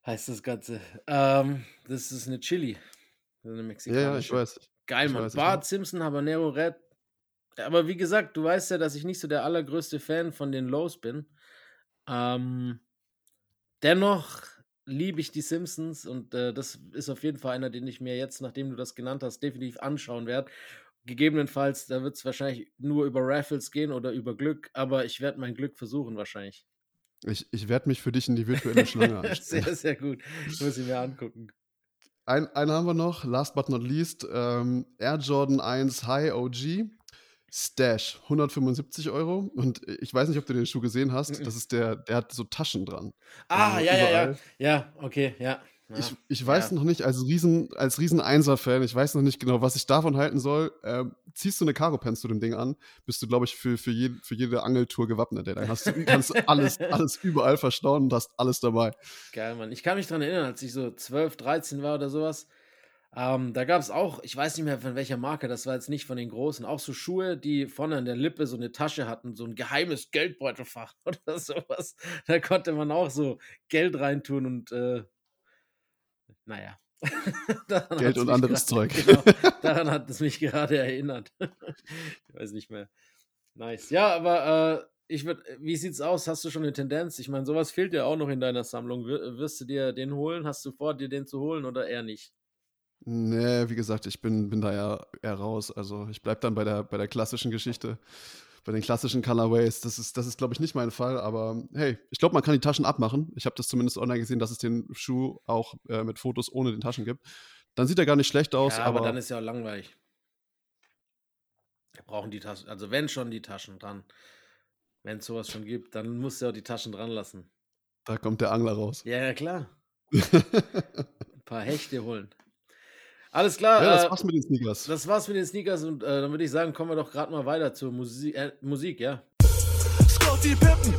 heißt das Ganze. Ähm, das ist eine Chili. Eine Ja, mexikanische. ja, ich weiß. Geil, Ich Mann. ich Bart. Simpson, Habanero Red. Aber wie gesagt, du weißt ja, dass ich nicht so der allergrößte Fan von den Lows bin. Ähm, dennoch liebe ich die Simpsons und äh, das ist auf jeden Fall einer, den ich mir jetzt, nachdem du das genannt hast, definitiv anschauen werde. Gegebenenfalls, da wird es wahrscheinlich nur über Raffles gehen oder über Glück, aber ich werde mein Glück versuchen wahrscheinlich. Ich, ich werde mich für dich in die virtuelle Schlange [LAUGHS] einstellen. sehr, sehr gut. Ich muss ihn mir angucken. Ein, einen haben wir noch, last but not least, ähm, Air Jordan 1 High OG. Stash, 175 Euro. Und ich weiß nicht, ob du den Schuh gesehen hast. Mhm. Das ist der, der hat so Taschen dran. Ah, Also ja, ja, ja. überall. Ja, okay, ja. Ja. Ich, ich weiß ja. noch nicht, als Riesen, als riesen Einser-Fan, ich weiß noch nicht genau, was ich davon halten soll. Ähm, ziehst du eine Karo-Pants zu dem Ding an, bist du, glaube ich, für, für, je, für jede Angeltour gewappnet. Ey. Dann hast du, [LAUGHS] kannst du alles, alles überall verstauen und hast alles dabei. Geil, Mann. Ich kann mich daran erinnern, als ich so 12, 13 war oder sowas. Ähm, da gab es auch, ich weiß nicht mehr von welcher Marke, das war jetzt nicht von den großen, auch so Schuhe, die vorne an der Lippe so eine Tasche hatten, so ein geheimes Geldbeutelfach [LAUGHS] oder sowas. Da konnte man auch so Geld reintun und äh, naja. [LAUGHS] Daran Geld und anderes gerade- Zeug. [LAUGHS] Genau, [LAUGHS] daran hat es mich gerade erinnert. ich weiß nicht mehr. Nice. Ja, aber äh, ich würde, wie sieht's aus? Hast du schon eine Tendenz? Ich meine, sowas fehlt ja auch noch in deiner Sammlung. Wir, wirst du dir den holen? Hast du vor, dir den zu holen oder eher nicht? Nee, wie gesagt, ich bin, bin da ja eher raus. Also ich bleibe dann bei der, bei der klassischen Geschichte, bei den klassischen Colorways. Das ist, das ist glaube ich, nicht mein Fall. Aber hey, ich glaube, man kann die Taschen abmachen. Ich habe das zumindest online gesehen, dass es den Schuh auch äh, mit Fotos ohne den Taschen gibt. Dann sieht er gar nicht schlecht aus, ja, aber, aber dann ist ja auch langweilig. Wir brauchen die Taschen, also wenn schon die Taschen dran. Wenn es sowas schon gibt, dann musst du auch die Taschen dran lassen. da kommt der Angler raus. Ja, ja, klar. [LAUGHS] Ein paar Hechte holen. Alles klar. ja, das äh, war's mit den Sneakers. Das war's mit den Sneakers und äh, dann würde ich sagen, kommen wir doch gerade mal weiter zur Musi äh, Musik, ja. Scotty Pippen.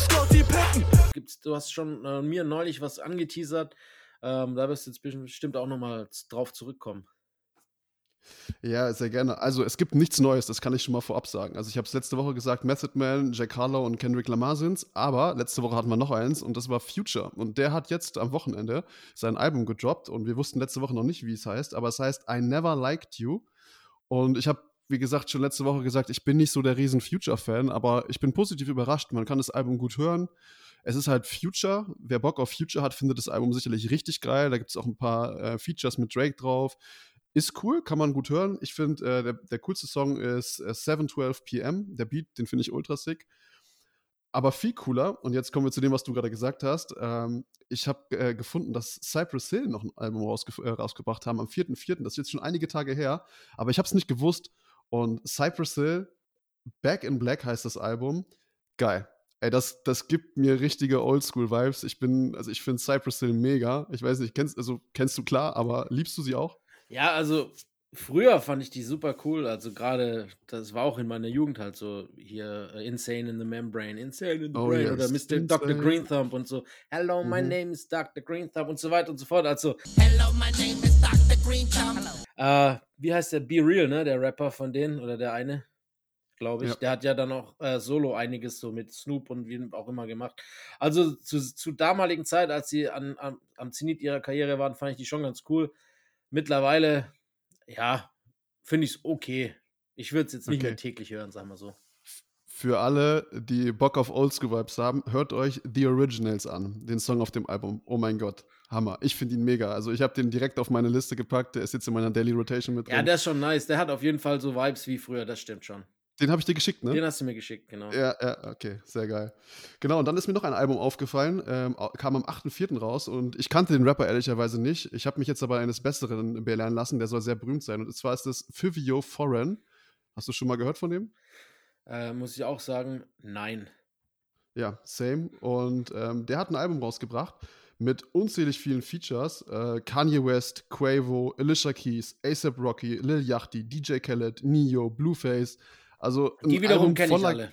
Scotty Pippen. Gibt's, du hast schon äh, mir neulich was angeteasert. Ähm, da wirst du jetzt bestimmt auch nochmal drauf zurückkommen. Ja, sehr gerne. Also es gibt nichts Neues, das kann ich schon mal vorab sagen. Also ich habe es letzte Woche gesagt, Method Man, Jack Harlow und Kendrick Lamar sind's, aber letzte Woche hatten wir noch eins und das war Future. Und der hat jetzt am Wochenende sein Album gedroppt und wir wussten letzte Woche noch nicht, wie es heißt, aber es heißt I Never Liked You. Und ich habe, wie gesagt, schon letzte Woche gesagt, ich bin nicht so der riesen Future-Fan, aber ich bin positiv überrascht. Man kann das Album gut hören. Es ist halt Future. Wer Bock auf Future hat, findet das Album sicherlich richtig geil. Da gibt es auch ein paar äh, Features mit Drake drauf. Ist cool, kann man gut hören. Ich finde, äh, der, der coolste Song ist äh, 712 PM. Der Beat, den finde ich ultra sick. Aber viel cooler, und jetzt kommen wir zu dem, was du gerade gesagt hast. Ähm, ich habe äh, gefunden, dass Cypress Hill noch ein Album rausge äh, rausgebracht haben am 4.4. Das ist jetzt schon einige Tage her, aber ich habe es nicht gewusst. Und Cypress Hill, Back in Black heißt das Album. Geil. Ey, das, das gibt mir richtige Oldschool-Vibes. Ich bin, also ich finde Cypress Hill mega. Ich weiß nicht, kennst, also kennst du klar, aber liebst du sie auch? Ja, also früher fand ich die super cool. Also gerade, das war auch in meiner Jugend halt so hier äh, Insane in the Membrane, Insane in the Oh, Brain yes. oder Mr. Dr. Insane. Green Thumb und so. Hello, my Mhm. name is Dr. Green Thumb und so weiter und so fort. Also, Hello, my name is Dr. Green Thumb. äh, wie heißt der? Be Real, ne? Der Rapper von denen oder der eine, glaube ich. Ja. Der hat ja dann auch äh, solo einiges so mit Snoop und wie auch immer gemacht. Also zu, zu damaligen Zeit, als sie an, am, am Zenit ihrer Karriere waren, fand ich die schon ganz cool. Mittlerweile, ja, finde ich es okay. Ich würde es jetzt nicht Okay. mehr täglich hören, sagen wir so. Für alle, die Bock auf Oldschool-Vibes haben, hört euch The Originals an, den Song auf dem Album. Oh mein Gott, Hammer. Ich finde ihn mega. Also ich habe den direkt auf meine Liste gepackt. Der ist jetzt in meiner Daily Rotation mit drin. Ja, der ist schon nice. Der hat auf jeden Fall so Vibes wie früher, das stimmt schon. Den habe ich dir geschickt, ne? Den hast du mir geschickt, genau. Ja, ja, okay, sehr geil. Genau, und dann ist mir noch ein Album aufgefallen, ähm, kam am 8.4. raus und ich kannte den Rapper ehrlicherweise nicht. Ich habe mich jetzt aber eines Besseren belehren lassen, der soll sehr berühmt sein. Und zwar ist das Fivio Foreign. Hast du schon mal gehört von dem? Äh, muss ich auch sagen, nein. Ja, same. Und ähm, der hat ein Album rausgebracht mit unzählig vielen Features. Äh, Kanye West, Quavo, Alicia Keys, ASAP Rocky, Lil Yachty, DJ Khaled, Neo, Blueface. Also Die wiederum kenne ich voller- alle.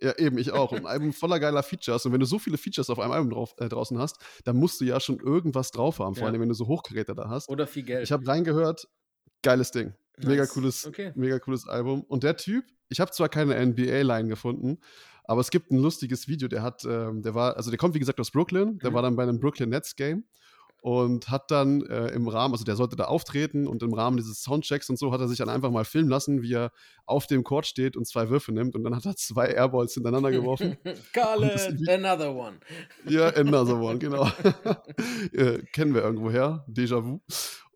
Ja, eben, ich auch. Ein Album voller geiler Features. Und wenn du so viele Features auf einem Album drauf, äh, draußen hast, dann musst du ja schon irgendwas drauf haben. Vor Ja. allem, wenn du so Hochgeräte da hast. Oder viel Geld. Ich habe reingehört, geiles Ding. Mega Nice. cooles, Okay. mega cooles Album. Und der Typ, ich habe zwar keine NBA-Line gefunden, aber es gibt ein lustiges Video, der hat, ähm, der war, also der kommt wie gesagt aus Brooklyn, der Mhm. war dann bei einem Brooklyn Nets Game und hat dann äh, im Rahmen, also der sollte da auftreten und im Rahmen dieses Soundchecks und so hat er sich dann einfach mal filmen lassen, wie er auf dem Court steht und zwei Würfe nimmt und dann hat er zwei Airballs hintereinander geworfen. [LAUGHS] Das Lied- another one. [LAUGHS] Ja, another one, genau. [LAUGHS] äh, kennen wir irgendwoher, Déjà-vu.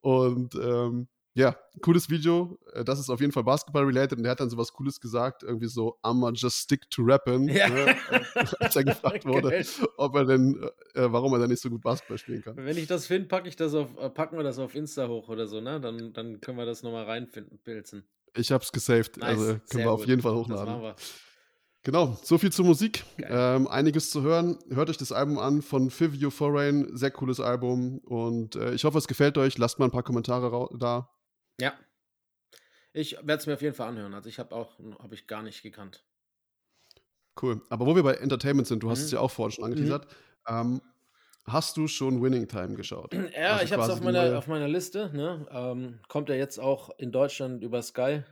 Und ähm, ja, cooles Video. Äh, Das ist auf jeden Fall Basketball-related und der hat dann sowas Cooles gesagt, irgendwie so, I'ma just stick to rapping, Ja. ne? [LAUGHS] als er gefragt wurde, Geil. ob er denn, äh, warum er denn nicht so gut Basketball spielen kann. Wenn ich das finde, packe ich das auf, äh, packen wir das auf Insta hoch oder so, ne? Dann, dann können wir das nochmal reinpilzen. Ich hab's gesaved, Nice, also können sehr wir auf gut. jeden Fall Das hochladen. machen wir. Genau, so viel zur Musik. Ähm, einiges zu hören. Hört euch das Album an von Fivio Foreign. Sehr cooles Album. Und äh, ich hoffe, es gefällt euch. Lasst mal ein paar Kommentare da. Ja. Ich werde es mir auf jeden Fall anhören. Also ich habe auch, habe ich gar nicht gekannt. Cool. Aber wo wir bei Entertainment sind, du hast Mhm. es ja auch vorhin schon angeteasert. Ähm, hast du schon Winning Time geschaut? [CLEARS THROAT] Ja, Also ich habe es auf meiner, neue- auf meiner Liste. Ne? Ähm, kommt ja jetzt auch in Deutschland über Sky.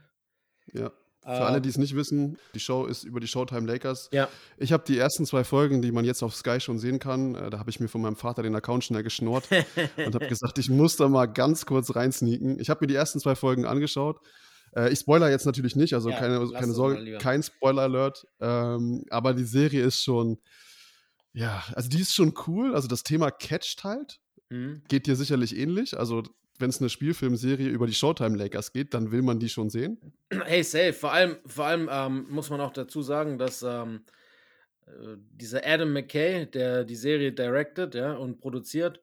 Ja. Für alle, die es nicht wissen, die Show ist über die Showtime Lakers. Ja. Ich habe die ersten zwei Folgen, die man jetzt auf Sky schon sehen kann, äh, da habe ich mir von meinem Vater den Account schnell geschnurrt [LAUGHS] und habe gesagt, ich muss da mal ganz kurz reinsneaken. Ich habe mir die ersten zwei Folgen angeschaut. Äh, ich spoiler jetzt natürlich nicht, also Ja, keine, keine Sorge, kein Spoiler-Alert. Ähm, aber die Serie ist schon, ja, also die ist schon cool. Also das Thema catcht halt. Mhm. Geht dir sicherlich ähnlich. Also wenn es eine Spielfilmserie über die Showtime Lakers geht, dann will man die schon sehen. Hey, safe. Vor allem, vor allem ähm, muss man auch dazu sagen, dass ähm, äh, dieser Adam McKay, der die Serie directed ja, und produziert,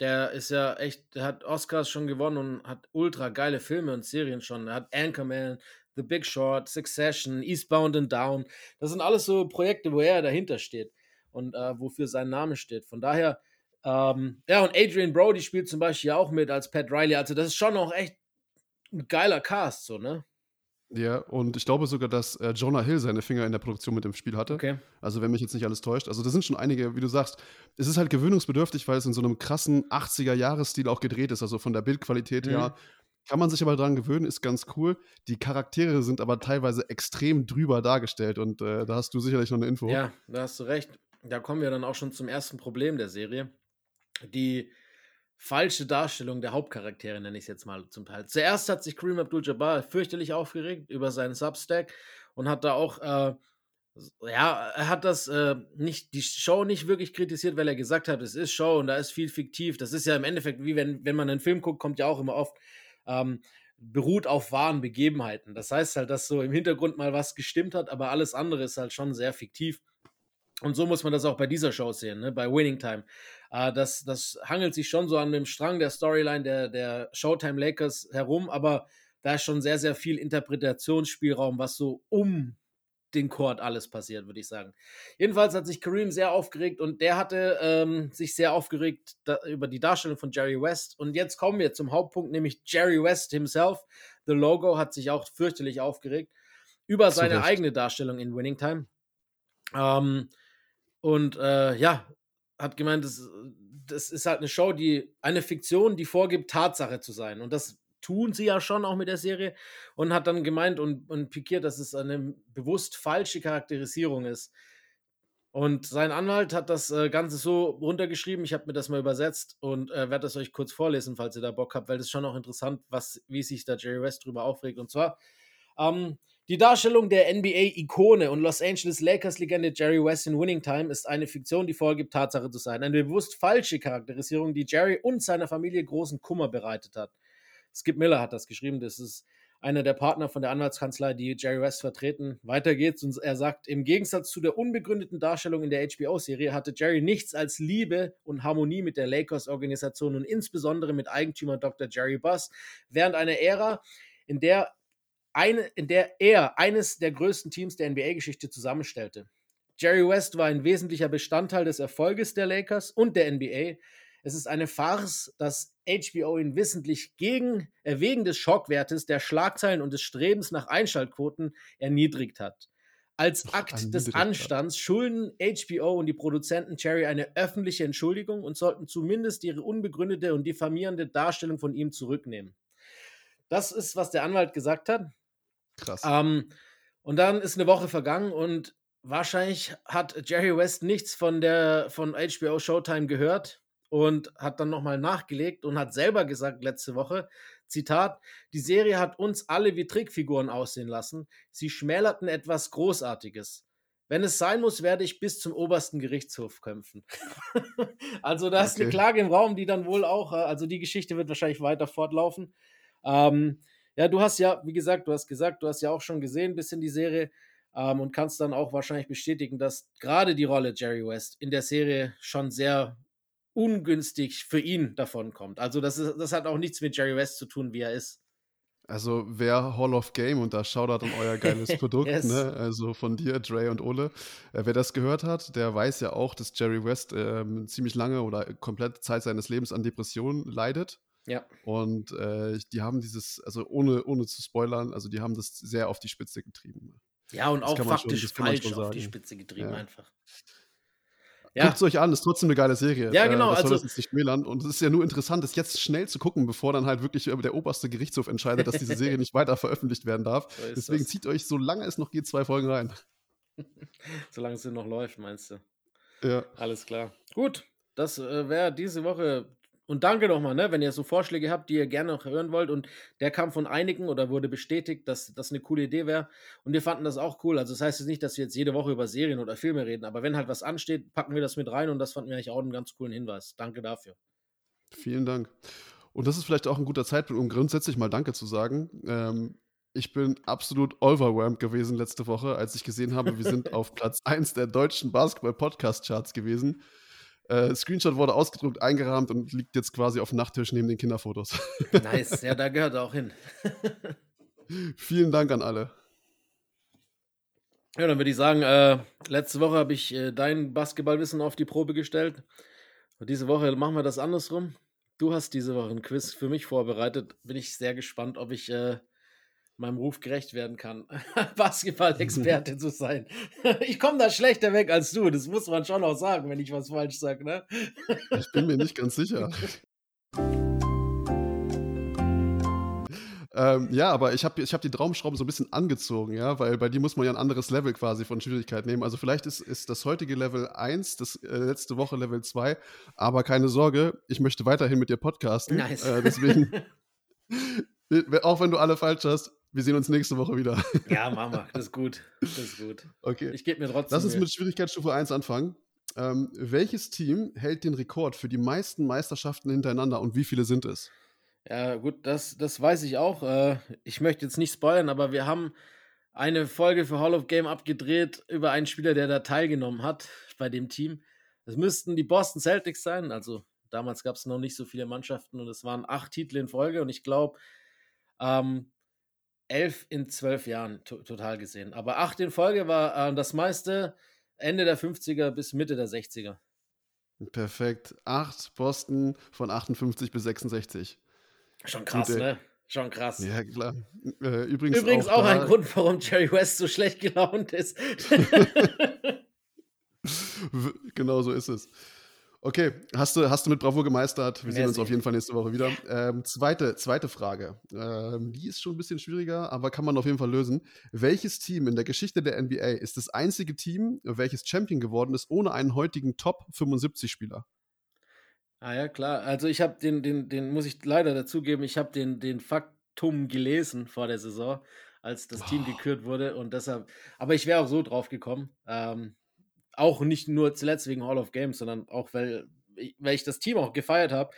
der ist ja echt, der hat Oscars schon gewonnen und hat ultra geile Filme und Serien schon. Er hat Anchorman, The Big Short, Succession, Eastbound and Down. Das sind alles so Projekte, wo er dahinter steht und äh, wofür sein Name steht. Von daher, ähm, ja, und Adrian Brody spielt zum Beispiel auch mit als Pat Riley. Also, das ist schon auch echt ein geiler Cast, so, ne? Ja, und ich glaube sogar, dass äh, Jonah Hill seine Finger in der Produktion mit dem Spiel hatte. Okay. Also, wenn mich jetzt nicht alles täuscht. Also, da sind schon einige, wie du sagst, es ist halt gewöhnungsbedürftig, weil es in so einem krassen 80er-Jahres-Stil auch gedreht ist. Also von der Bildqualität Mhm. her. Kann man sich aber dran gewöhnen, ist ganz cool. Die Charaktere sind aber teilweise extrem drüber dargestellt und äh, da hast du sicherlich noch eine Info. Ja, da hast du recht. Da kommen wir dann auch schon zum ersten Problem der Serie. Die falsche Darstellung der Hauptcharaktere, nenne ich es jetzt mal zum Teil. Zuerst hat sich Kareem Abdul-Jabbar fürchterlich aufgeregt über seinen Substack und hat da auch äh, Ja, er hat das äh, nicht, die Show nicht wirklich kritisiert, weil er gesagt hat, es ist Show und da ist viel fiktiv. Das ist ja im Endeffekt, wie wenn, wenn man einen Film guckt, kommt ja auch immer oft, ähm, beruht auf wahren Begebenheiten. Das heißt halt, dass so im Hintergrund mal was gestimmt hat, aber alles andere ist halt schon sehr fiktiv. Und so muss man das auch bei dieser Show sehen, ne? bei Winning Time. Äh, das, das hangelt sich schon so an dem Strang der Storyline der, der Showtime Lakers herum, aber da ist schon sehr, sehr viel Interpretationsspielraum, was so um den Court alles passiert, würde ich sagen. Jedenfalls hat sich Kareem sehr aufgeregt und der hatte ähm, sich sehr aufgeregt da, über die Darstellung von Jerry West. Und jetzt kommen wir zum Hauptpunkt, nämlich Jerry West himself. The Logo hat sich auch fürchterlich aufgeregt über seine Recht. eigene Darstellung in Winning Time. Ähm, und äh, ja, hat gemeint, das, das ist halt eine Show, die eine Fiktion, die vorgibt, Tatsache zu sein. Und das tun sie ja schon auch mit der Serie und hat dann gemeint und, und pikiert, dass es eine bewusst falsche Charakterisierung ist. Und sein Anwalt hat das äh, Ganze so runtergeschrieben. Ich habe mir das mal übersetzt und äh, werde das euch kurz vorlesen, falls ihr da Bock habt, weil das ist schon auch interessant, was, wie sich da Jerry West drüber aufregt. Und zwar ähm, die Darstellung der NBA-Ikone und Los Angeles Lakers-Legende Jerry West in Winning Time ist eine Fiktion, die vorgibt, Tatsache zu sein. Eine bewusst falsche Charakterisierung, die Jerry und seiner Familie großen Kummer bereitet hat. Skip Miller hat das geschrieben. Das ist einer der Partner von der Anwaltskanzlei, die Jerry West vertreten. Weiter geht's und er sagt, im Gegensatz zu der unbegründeten Darstellung in der HBO-Serie hatte Jerry nichts als Liebe und Harmonie mit der Lakers-Organisation und insbesondere mit Eigentümer Dr. Jerry Buss während einer Ära, in der, eine, in der er eines der größten Teams der NBA-Geschichte zusammenstellte. Jerry West war ein wesentlicher Bestandteil des Erfolges der Lakers und der NBA. Es ist eine Farce, dass HBO ihn wissentlich gegen, äh, wegen des Schockwertes der Schlagzeilen und des Strebens nach Einschaltquoten erniedrigt hat. Als Akt des. Anstands schulden HBO und die Produzenten Jerry eine öffentliche Entschuldigung und sollten zumindest ihre unbegründete und diffamierende Darstellung von ihm zurücknehmen. Das ist, was der Anwalt gesagt hat. Krass. Ähm, und dann ist eine Woche vergangen und wahrscheinlich hat Jerry West nichts von der von HBO Showtime gehört und hat dann nochmal nachgelegt und hat selber gesagt letzte Woche, Zitat, die Serie hat uns alle wie Trickfiguren aussehen lassen. Sie schmälerten etwas Großartiges. Wenn es sein muss, werde ich bis zum obersten Gerichtshof kämpfen. [LAUGHS] also da ist eine Okay. Klage im Raum, die dann wohl auch, äh, also die Geschichte wird wahrscheinlich weiter fortlaufen. Ähm, ja, du hast ja, wie gesagt, du hast gesagt, du hast ja auch schon gesehen, ein bisschen die Serie ähm, und kannst dann auch wahrscheinlich bestätigen, dass gerade die Rolle Jerry West in der Serie schon sehr ungünstig für ihn davon kommt. Also das, ist, das hat auch nichts mit Jerry West zu tun, wie er ist. Also wer Hall of Game und da Shoutout an euer geiles [LAUGHS] Produkt, Yes. ne? also von dir, Dre und Ole. Äh, wer das gehört hat, der weiß ja auch, dass Jerry West ähm, ziemlich lange oder komplett Zeit seines Lebens an Depressionen leidet. Ja. Und äh, die haben dieses, also ohne, ohne zu spoilern, also die haben das sehr auf die Spitze getrieben. Ja, und Das auch schon- faktisch man falsch schon auf die. Spitze getrieben Ja. einfach. Ja, Guckt es euch an, ist trotzdem eine geile Serie. Ja, genau, Äh, das also- nicht schmälern. Und es ist ja nur interessant, das jetzt schnell zu gucken, bevor dann halt wirklich äh, der oberste Gerichtshof entscheidet, dass diese Serie [LAUGHS] nicht weiter veröffentlicht werden darf. So Deswegen das. zieht euch, solange es noch geht, zwei Folgen rein. [LAUGHS] solange es noch läuft, meinst du. Ja. Alles klar. Gut, das äh, wäre diese Woche. Und danke nochmal, ne, wenn ihr so Vorschläge habt, die ihr gerne noch hören wollt. Und der kam von einigen oder wurde bestätigt, dass das eine coole Idee wäre. Und wir fanden das auch cool. Also das heißt jetzt nicht, dass wir jetzt jede Woche über Serien oder Filme reden, aber wenn halt was ansteht, packen wir das mit rein und das fanden wir eigentlich auch einen ganz coolen Hinweis. Danke dafür. Vielen Dank. Und das ist vielleicht auch ein guter Zeitpunkt, um grundsätzlich mal Danke zu sagen. Ähm, ich bin absolut overwhelmed gewesen letzte Woche, als ich gesehen habe, wir sind [LAUGHS] auf Platz 1 der deutschen Basketball-Podcast-Charts gewesen. Äh, Screenshot wurde ausgedruckt, eingerahmt und liegt jetzt quasi auf dem Nachttisch neben den Kinderfotos. Nice, ja, da gehört er auch hin. [LAUGHS] Vielen Dank an alle. Ja, dann würde ich sagen, äh, letzte Woche habe ich äh, dein Basketballwissen auf die Probe gestellt. Und diese Woche machen wir das andersrum. Du hast diese Woche ein Quiz für mich vorbereitet. Bin ich sehr gespannt, ob ich äh, meinem Ruf gerecht werden kann, [LAUGHS] Basketball-Experte [LAUGHS] zu sein. [LAUGHS] Ich komme da schlechter weg als du. Das muss man schon auch sagen, wenn ich was falsch sage, ne? Ich bin mir nicht ganz sicher. Ähm, ja, aber ich habe ich hab die Traumschrauben so ein bisschen angezogen, ja, weil bei dir muss man ja ein anderes Level quasi von Schwierigkeit nehmen. Also vielleicht ist, ist das heutige Level 1, das äh, letzte Woche Level 2, aber keine Sorge, ich möchte weiterhin mit dir podcasten. Nice. Äh, deswegen, auch wenn du alle falsch hast, Wir sehen uns nächste Woche wieder. [LAUGHS] Ja, Mama, das ist gut. Das ist gut. Okay. Ich gebe mir trotzdem. Lass uns mit Schwierigkeitsstufe 1 anfangen. Ähm, welches Team hält den Rekord für die meisten Meisterschaften hintereinander und wie viele sind es? Ja, gut, das, das weiß ich auch. Äh, ich möchte jetzt nicht spoilern, aber wir haben eine Folge für Hall of Game abgedreht über einen Spieler, der da teilgenommen hat bei dem Team. Es müssten die Boston Celtics sein. Also damals gab es noch nicht so viele Mannschaften und es waren acht Titel in Folge und ich glaube, ähm, elf in zwölf Jahren to total gesehen. Aber acht in Folge war äh, das meiste Ende der 50er bis Mitte der 60er. Perfekt. Acht Boston von 58 bis 66. Schon krass, Gute- ne? Schon krass. Ja, klar. Äh, übrigens, Übrigens auch, da- ein Grund, warum Jerry West so schlecht gelaunt ist. [LAUGHS] Genau so ist es. Okay, hast du, hast du mit Bravour gemeistert. Wir sehen uns Merci. auf jeden Fall nächste Woche wieder. Ähm, zweite, zweite Frage. Ähm, die ist schon ein bisschen schwieriger, aber kann man auf jeden Fall lösen. Welches Team in der Geschichte der NBA ist das einzige Team, welches Champion geworden ist, ohne einen heutigen Top 75-Spieler? ah ja, klar. Also ich habe den, den, den muss ich leider dazugeben, ich habe den, den Faktum gelesen vor der Saison, als das Team gekürt wurde und deshalb, aber ich wäre auch so drauf gekommen. Ähm, auch nicht nur zuletzt wegen Hall of Games, sondern auch, weil, ich- weil ich das Team auch gefeiert habe.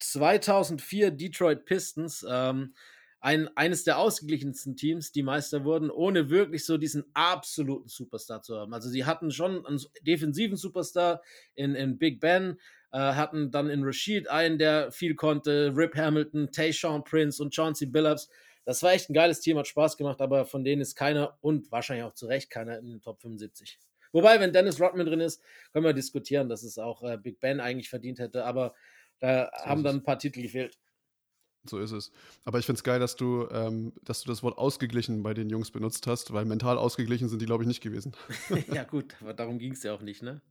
2004 Detroit Pistons, ähm, ein, eines der ausgeglichensten Teams, die Meister wurden, ohne wirklich so diesen absoluten Superstar zu haben. Also sie hatten schon einen defensiven Superstar in, in Big Ben, äh, hatten dann in Rashid einen, der viel konnte, Rip Hamilton, Tayshaun Prince und Chauncey Billups. Das war echt ein geiles Team, hat Spaß gemacht, aber von denen ist keiner und wahrscheinlich auch zu Recht keiner in den Top 75. Wobei, wenn Dennis Rodman drin ist, können wir diskutieren, dass es auch äh, Big Ben eigentlich verdient hätte, aber da haben dann ein paar Titel gefehlt. So ist es. Aber ich finde es geil, dass du, ähm, dass du das Wort ausgeglichen bei den Jungs benutzt hast, weil mental ausgeglichen sind die, glaube ich, nicht gewesen. [LAUGHS] ja, gut, aber darum ging es ja auch nicht, ne?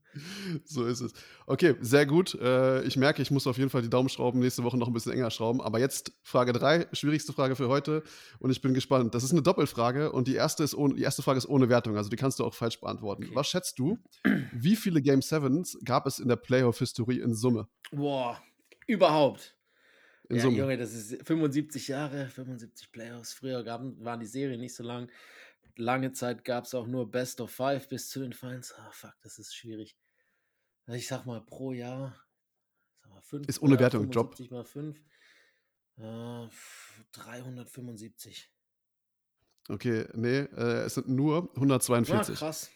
So ist es. Okay, sehr gut. Äh, ich merke, ich muss auf jeden Fall die Daumenschrauben nächste Woche noch ein bisschen enger schrauben. Aber jetzt Frage 3, schwierigste Frage für heute. Und ich bin gespannt. Das ist eine Doppelfrage und die erste, ist ohne, die erste Frage ist ohne Wertung. Also die kannst du auch falsch beantworten. Was schätzt du? [CLEARS THROAT] Wie viele Game Sevens gab es in der Playoff-Historie in Summe? Boah, überhaupt. In ja, Summe. Junge, das ist 75 Jahre, 75 Playoffs. Früher gaben, waren die Serien nicht so lang. Lange Zeit gab es auch nur Best of Five bis zu den Finals. Ah, fuck, das ist schwierig. Ich sag mal pro Jahr. Sag mal, fünf Ist ohne Wertung, Job. 75 mal 5. Äh, 375. Okay, nee, äh, es sind nur 142. Ah, krass.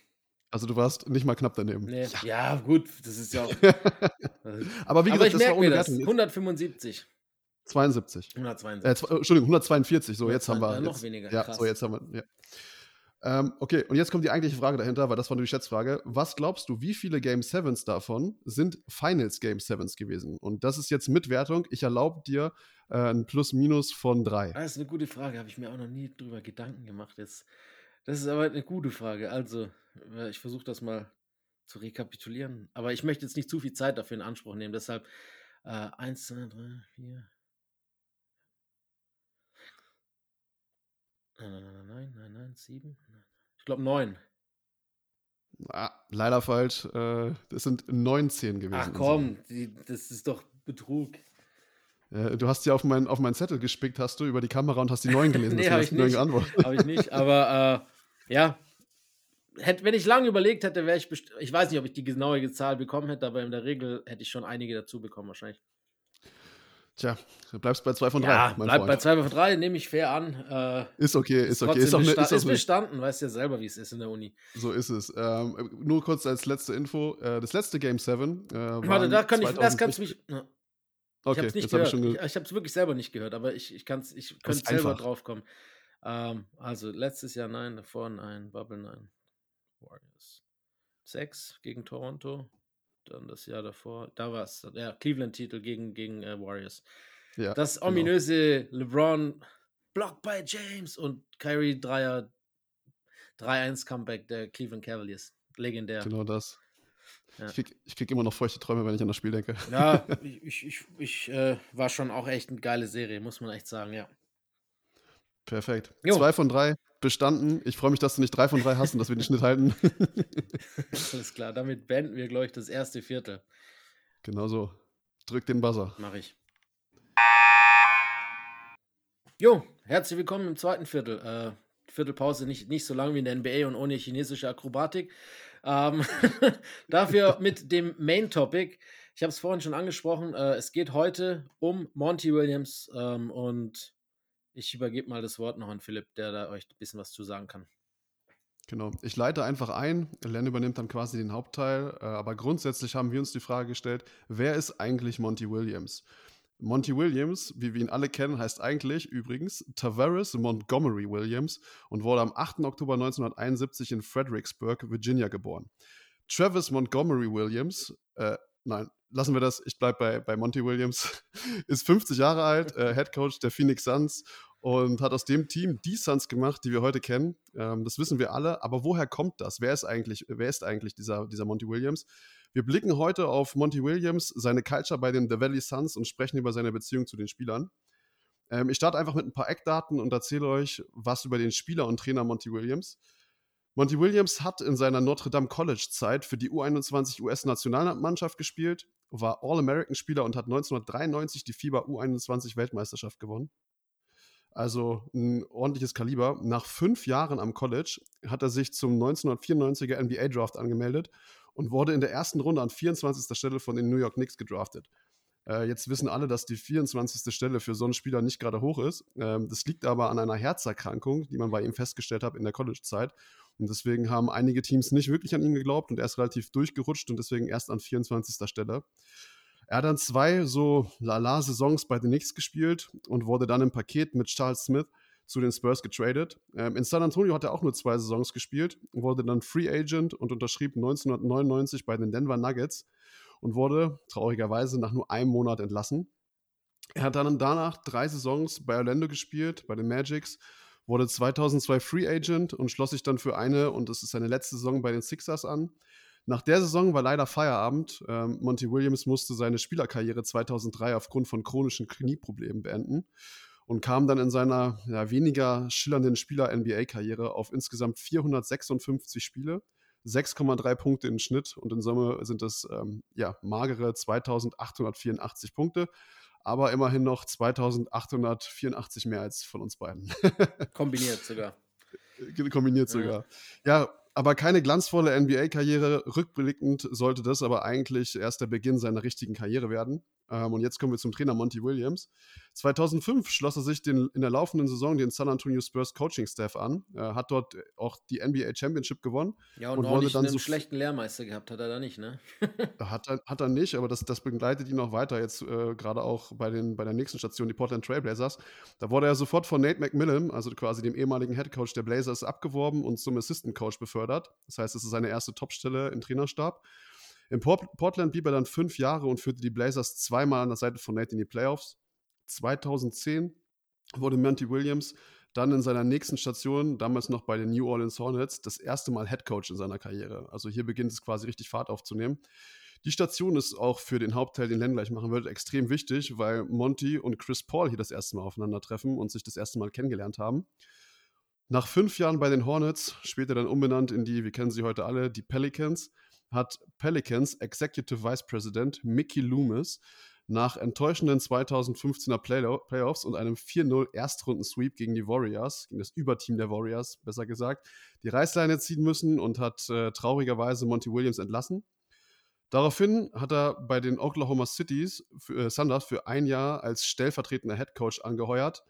Also du warst nicht mal knapp daneben. Nee. Ja. gut, das ist ja auch. [LAUGHS] Aber wie Aber gesagt, ich das war merke ohne mir das. Wertung. 175. 72. 172. Äh, zw- Entschuldigung, 142. So, jetzt haben wir. 102, ja, noch jetzt, weniger, Ja, krass. so, jetzt haben wir. Ja. Ähm, okay, und jetzt kommt die eigentliche Frage dahinter, weil das war die Schätzfrage. Was glaubst du, wie viele Game Sevens davon sind Finals Game Sevens gewesen? Und das ist jetzt mit Wertung. Ich erlaube dir äh, ein Plus-Minus von drei. Ah, Das ist eine gute Frage, habe ich mir auch noch nie drüber Gedanken gemacht. Jetzt, das ist aber eine gute Frage. Also, äh, ich versuche das mal zu rekapitulieren. Aber ich möchte jetzt nicht zu viel Zeit dafür in Anspruch nehmen. Deshalb äh, 1, 2, 3, 4. Nein, nein, nein, nein, nein, nein, 7. Ich glaube 9. Ah, leider falsch. Äh, das sind 19 gewesen. Ach komm, die, das ist doch Betrug. Äh, du hast ja auf, mein, auf meinen Zettel gespickt, hast du über die Kamera und hast die 9 gelesen. [LAUGHS] nee, deswegen habe ich nicht. Habe ich nicht. Aber äh, ja, hätt, wenn ich lange überlegt hätte, wäre ich Ich weiß nicht, ob ich die genaue Zahl bekommen hätte, aber in der Regel hätte ich schon einige dazu bekommen, wahrscheinlich. Tja, du bleibst bei 2 von 3. Ja, mein bleibt Freund. bei 2 von 3, nehme ich fair an. Äh, Ist okay, ist okay. Ist, auch besta- ist, ist eine, bestanden, weißt ja selber, wie es ist in der Uni. So ist es. Ähm, nur kurz als letzte Info: äh, Das letzte Game 7. Äh, Warte, da kann ich, das 2006 kannst du mich. [LAUGHS] Ich Okay, habe es nicht gehört. ich schon. Ich, ich habe es wirklich selber nicht gehört, aber ich, ich, kann's, ich könnte selber einfach. drauf kommen. Ähm, also letztes Jahr nein, davor nein, Bubble nein. Warriors. 6 gegen Toronto. Dann das Jahr davor, da war es, ja, Cleveland-Titel gegen, gegen äh, Warriors. Ja, das genau. ominöse LeBron Block by James und Kyrie Dreier 3-1 Comeback der Cleveland Cavaliers. Legendär. Genau das. Ja. Ich krieg, ich krieg immer noch feuchte Träume, wenn ich an das Spiel denke. Ja, [LAUGHS] ich, ich, ich, ich äh, war schon auch echt eine geile Serie, muss man echt sagen, ja. Perfekt. Jo. Zwei von drei bestanden. Ich freue mich, dass du nicht drei von drei hast und dass wir den Schnitt halten. [LAUGHS] Alles klar, damit beenden wir, glaube ich, das erste Viertel. genau so. Drück den Buzzer. Mache ich. Jo, herzlich willkommen im zweiten Viertel. Äh, Viertelpause nicht, nicht so lang wie in der NBA und ohne chinesische Akrobatik. Ähm, [LAUGHS] dafür mit dem Main Topic. Ich habe es vorhin schon angesprochen. Äh, es geht heute um Monty Williams ähm, und ich übergebe mal das Wort noch an Philipp, der da euch ein bisschen was zu sagen kann. Genau. Ich leite einfach ein. Len übernimmt dann quasi den Hauptteil. Äh, aber grundsätzlich haben wir uns die Frage gestellt, wer ist eigentlich Monty Williams? Monty Williams, wie wir ihn alle kennen, heißt eigentlich übrigens Tavares Montgomery Williams und wurde am 8. Oktober 1971 in Fredericksburg, Virginia geboren. Travis Montgomery Williams, äh, nein, lassen wir das, ich bleibe bei, bei Monty Williams, [LAUGHS] ist 50 Jahre alt, äh, Head Coach der Phoenix Suns und hat aus dem Team die Suns gemacht, die wir heute kennen. Ähm, das wissen wir alle, aber woher kommt das? Wer ist eigentlich, wer ist eigentlich dieser, dieser Monty Williams? Wir blicken heute auf Monty Williams, seine Culture bei den The Valley Suns und sprechen über seine Beziehung zu den Spielern. Ähm, ich starte einfach mit ein paar Eckdaten und erzähle euch was über den Spieler und Trainer Monty Williams. Monty Williams hat in seiner Notre Dame College-Zeit für die U21 US-Nationalmannschaft gespielt, war All-American-Spieler und hat 1993 die FIBA U21-Weltmeisterschaft gewonnen. Also ein ordentliches Kaliber. Nach fünf Jahren am College hat er sich zum 1994er NBA-Draft angemeldet und wurde in der ersten Runde an 24. Stelle von den New York Knicks gedraftet. Äh, jetzt wissen alle, dass die 24. Stelle für so einen Spieler nicht gerade hoch ist. Ähm, das liegt aber an einer Herzerkrankung, die man bei ihm festgestellt hat in der College-Zeit. Und deswegen haben einige Teams nicht wirklich an ihn geglaubt und er ist relativ durchgerutscht und deswegen erst an 24. Stelle. Er hat dann zwei so Lala-Saisons bei den Knicks gespielt und wurde dann im Paket mit Charles Smith zu den Spurs getradet. Ähm, in San Antonio hat er auch nur zwei Saisons gespielt, wurde dann Free Agent und unterschrieb 1999 bei den Denver Nuggets und wurde traurigerweise nach nur einem Monat entlassen. Er hat dann danach drei Saisons bei Orlando gespielt, bei den Magics, wurde 2002 Free Agent und schloss sich dann für eine, und das ist seine letzte Saison bei den Sixers an. Nach der Saison war leider Feierabend. Ähm, Monty Williams musste seine Spielerkarriere 2003 aufgrund von chronischen Knieproblemen beenden und kam dann in seiner ja, weniger schillernden Spieler-NBA-Karriere auf insgesamt 456 Spiele, 6,3 Punkte im Schnitt und in Summe sind es ähm, ja, magere 2884 Punkte, aber immerhin noch 2884 mehr als von uns beiden. [LAUGHS] Kombiniert sogar. Kombiniert sogar. Ja aber keine glanzvolle NBA-Karriere. Rückblickend sollte das aber eigentlich erst der Beginn seiner richtigen Karriere werden. Ähm, und jetzt kommen wir zum Trainer Monty Williams. 2005 schloss er sich den, in der laufenden Saison den San Antonio Spurs Coaching Staff an, Er hat dort auch die NBA Championship gewonnen. Ja, und, und wurde dann einen so schlechten Lehrmeister gehabt hat er da nicht, ne? [LAUGHS] hat, er, hat er nicht, aber das, das begleitet ihn auch weiter, jetzt äh, gerade auch bei, den, bei der nächsten Station, die Portland Trailblazers. Da wurde er sofort von Nate McMillan, also quasi dem ehemaligen Head Coach der Blazers, abgeworben und zum Assistant Coach befördert. Das heißt, es ist seine erste Topstelle im Trainerstab. In Portland blieb er dann fünf Jahre und führte die Blazers zweimal an der Seite von Nate in die Playoffs. 2010 wurde Monty Williams dann in seiner nächsten Station, damals noch bei den New Orleans Hornets, das erste Mal Head Coach in seiner Karriere. Also hier beginnt es quasi richtig Fahrt aufzunehmen. Die Station ist auch für den Hauptteil, den Len gleich machen wird, extrem wichtig, weil Monty und Chris Paul hier das erste Mal aufeinandertreffen und sich das erste Mal kennengelernt haben. Nach fünf Jahren bei den Hornets, später dann umbenannt in die, wir kennen sie heute alle, die Pelicans, hat Pelicans Executive Vice President Mickey Loomis nach enttäuschenden 2015er Playoffs und einem 4-0 Erstrunden-Sweep gegen die Warriors, gegen das Überteam der Warriors, besser gesagt, die Reißleine ziehen müssen und hat äh, traurigerweise Monty Williams entlassen. Daraufhin hat er bei den Oklahoma Cities für, äh, Thunder für ein Jahr als stellvertretender Head Coach angeheuert.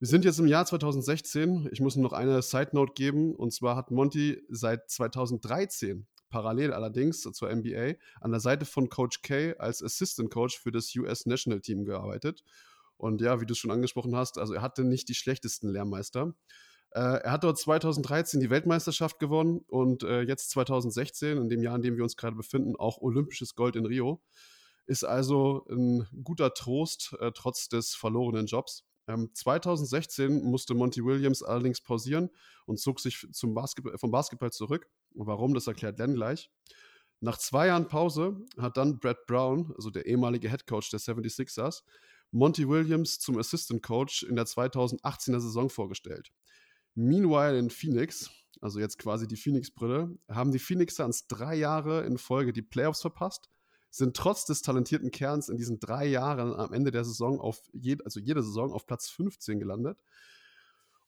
Wir sind jetzt im Jahr 2016. Ich muss noch eine Side Note geben. Und zwar hat Monty seit 2013 parallel allerdings zur NBA an der Seite von Coach K als Assistant Coach für das US National Team gearbeitet. Und ja, wie du es schon angesprochen hast, also er hatte nicht die schlechtesten Lehrmeister. Äh, er hat dort 2013 die Weltmeisterschaft gewonnen und äh, jetzt 2016, in dem Jahr, in dem wir uns gerade befinden, auch olympisches Gold in Rio. Ist also ein guter Trost äh, trotz des verlorenen Jobs. Ähm, 2016 musste Monty Williams allerdings pausieren und zog sich Basketball, vom Basketball zurück. Warum, das erklärt Len gleich. Nach zwei Jahren Pause hat dann Brad Brown, also der ehemalige Head Coach der 76ers, Monty Williams zum Assistant Coach in der 2018er Saison vorgestellt. Meanwhile in Phoenix, also jetzt quasi die Phoenix-Brille, haben die Phoenix Suns drei Jahre in Folge die Playoffs verpasst, sind trotz des talentierten Kerns in diesen drei Jahren am Ende der Saison auf, je, also jede Saison auf Platz 15 gelandet.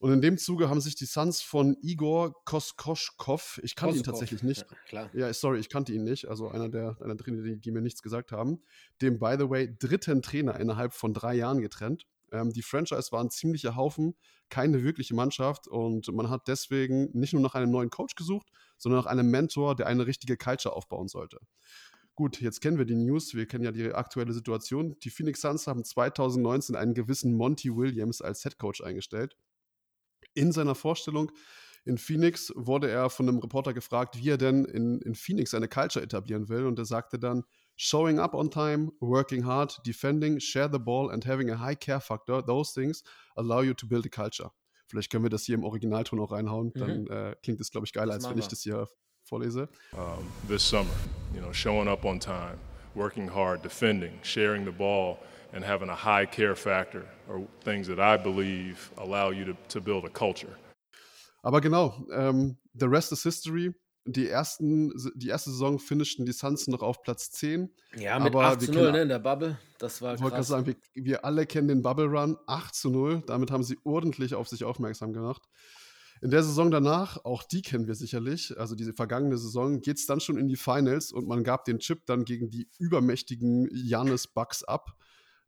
Und in dem Zuge haben sich die Suns von Igor Koskoschkov, ich kannte ihn tatsächlich nicht. Ja, klar. Ja, sorry, ich kannte ihn nicht. Also einer der, einer Trainer, die, die mir nichts gesagt haben. Dem, by the way, dritten Trainer innerhalb von drei Jahren getrennt. Ähm, die Franchise war ein ziemlicher Haufen, keine wirkliche Mannschaft und man hat deswegen nicht nur nach einem neuen Coach gesucht, sondern nach einem Mentor, der eine richtige Culture aufbauen sollte. Gut, jetzt kennen wir die News, wir kennen ja die aktuelle Situation. Die Phoenix Suns haben 2019 einen gewissen Monty Williams als Head Coach eingestellt. In seiner Vorstellung in Phoenix wurde er von einem Reporter gefragt, wie er denn in, in Phoenix eine Culture etablieren will. Und er sagte dann, showing up on time, working hard, defending, share the ball and having a high care factor, those things allow you to build a culture. Vielleicht können wir das hier im Originalton auch reinhauen, dann äh, klingt es, glaube ich, geiler, Das als wenn ich das hier vorlese. um, this summer. You know, showing up on time, working hard, defending, sharing the ball, and having a high care factor are things that I believe allow you to, to build a culture. Aber genau, ähm, the rest is history. Die, ersten, die erste Saison finischten die Suns noch auf Platz 10. Ja, mit aber 8 wir zu 0 kennen- ne, in der Bubble. Das war Ich wollte gerade krass. sagen, wir, wir alle kennen den Bubble Run 8 zu 0. Damit haben sie ordentlich auf sich aufmerksam gemacht. In der Saison danach, auch die kennen wir sicherlich, also diese vergangene Saison, geht es dann schon in die Finals und man gab den Chip dann gegen die übermächtigen Janis Bucks ab.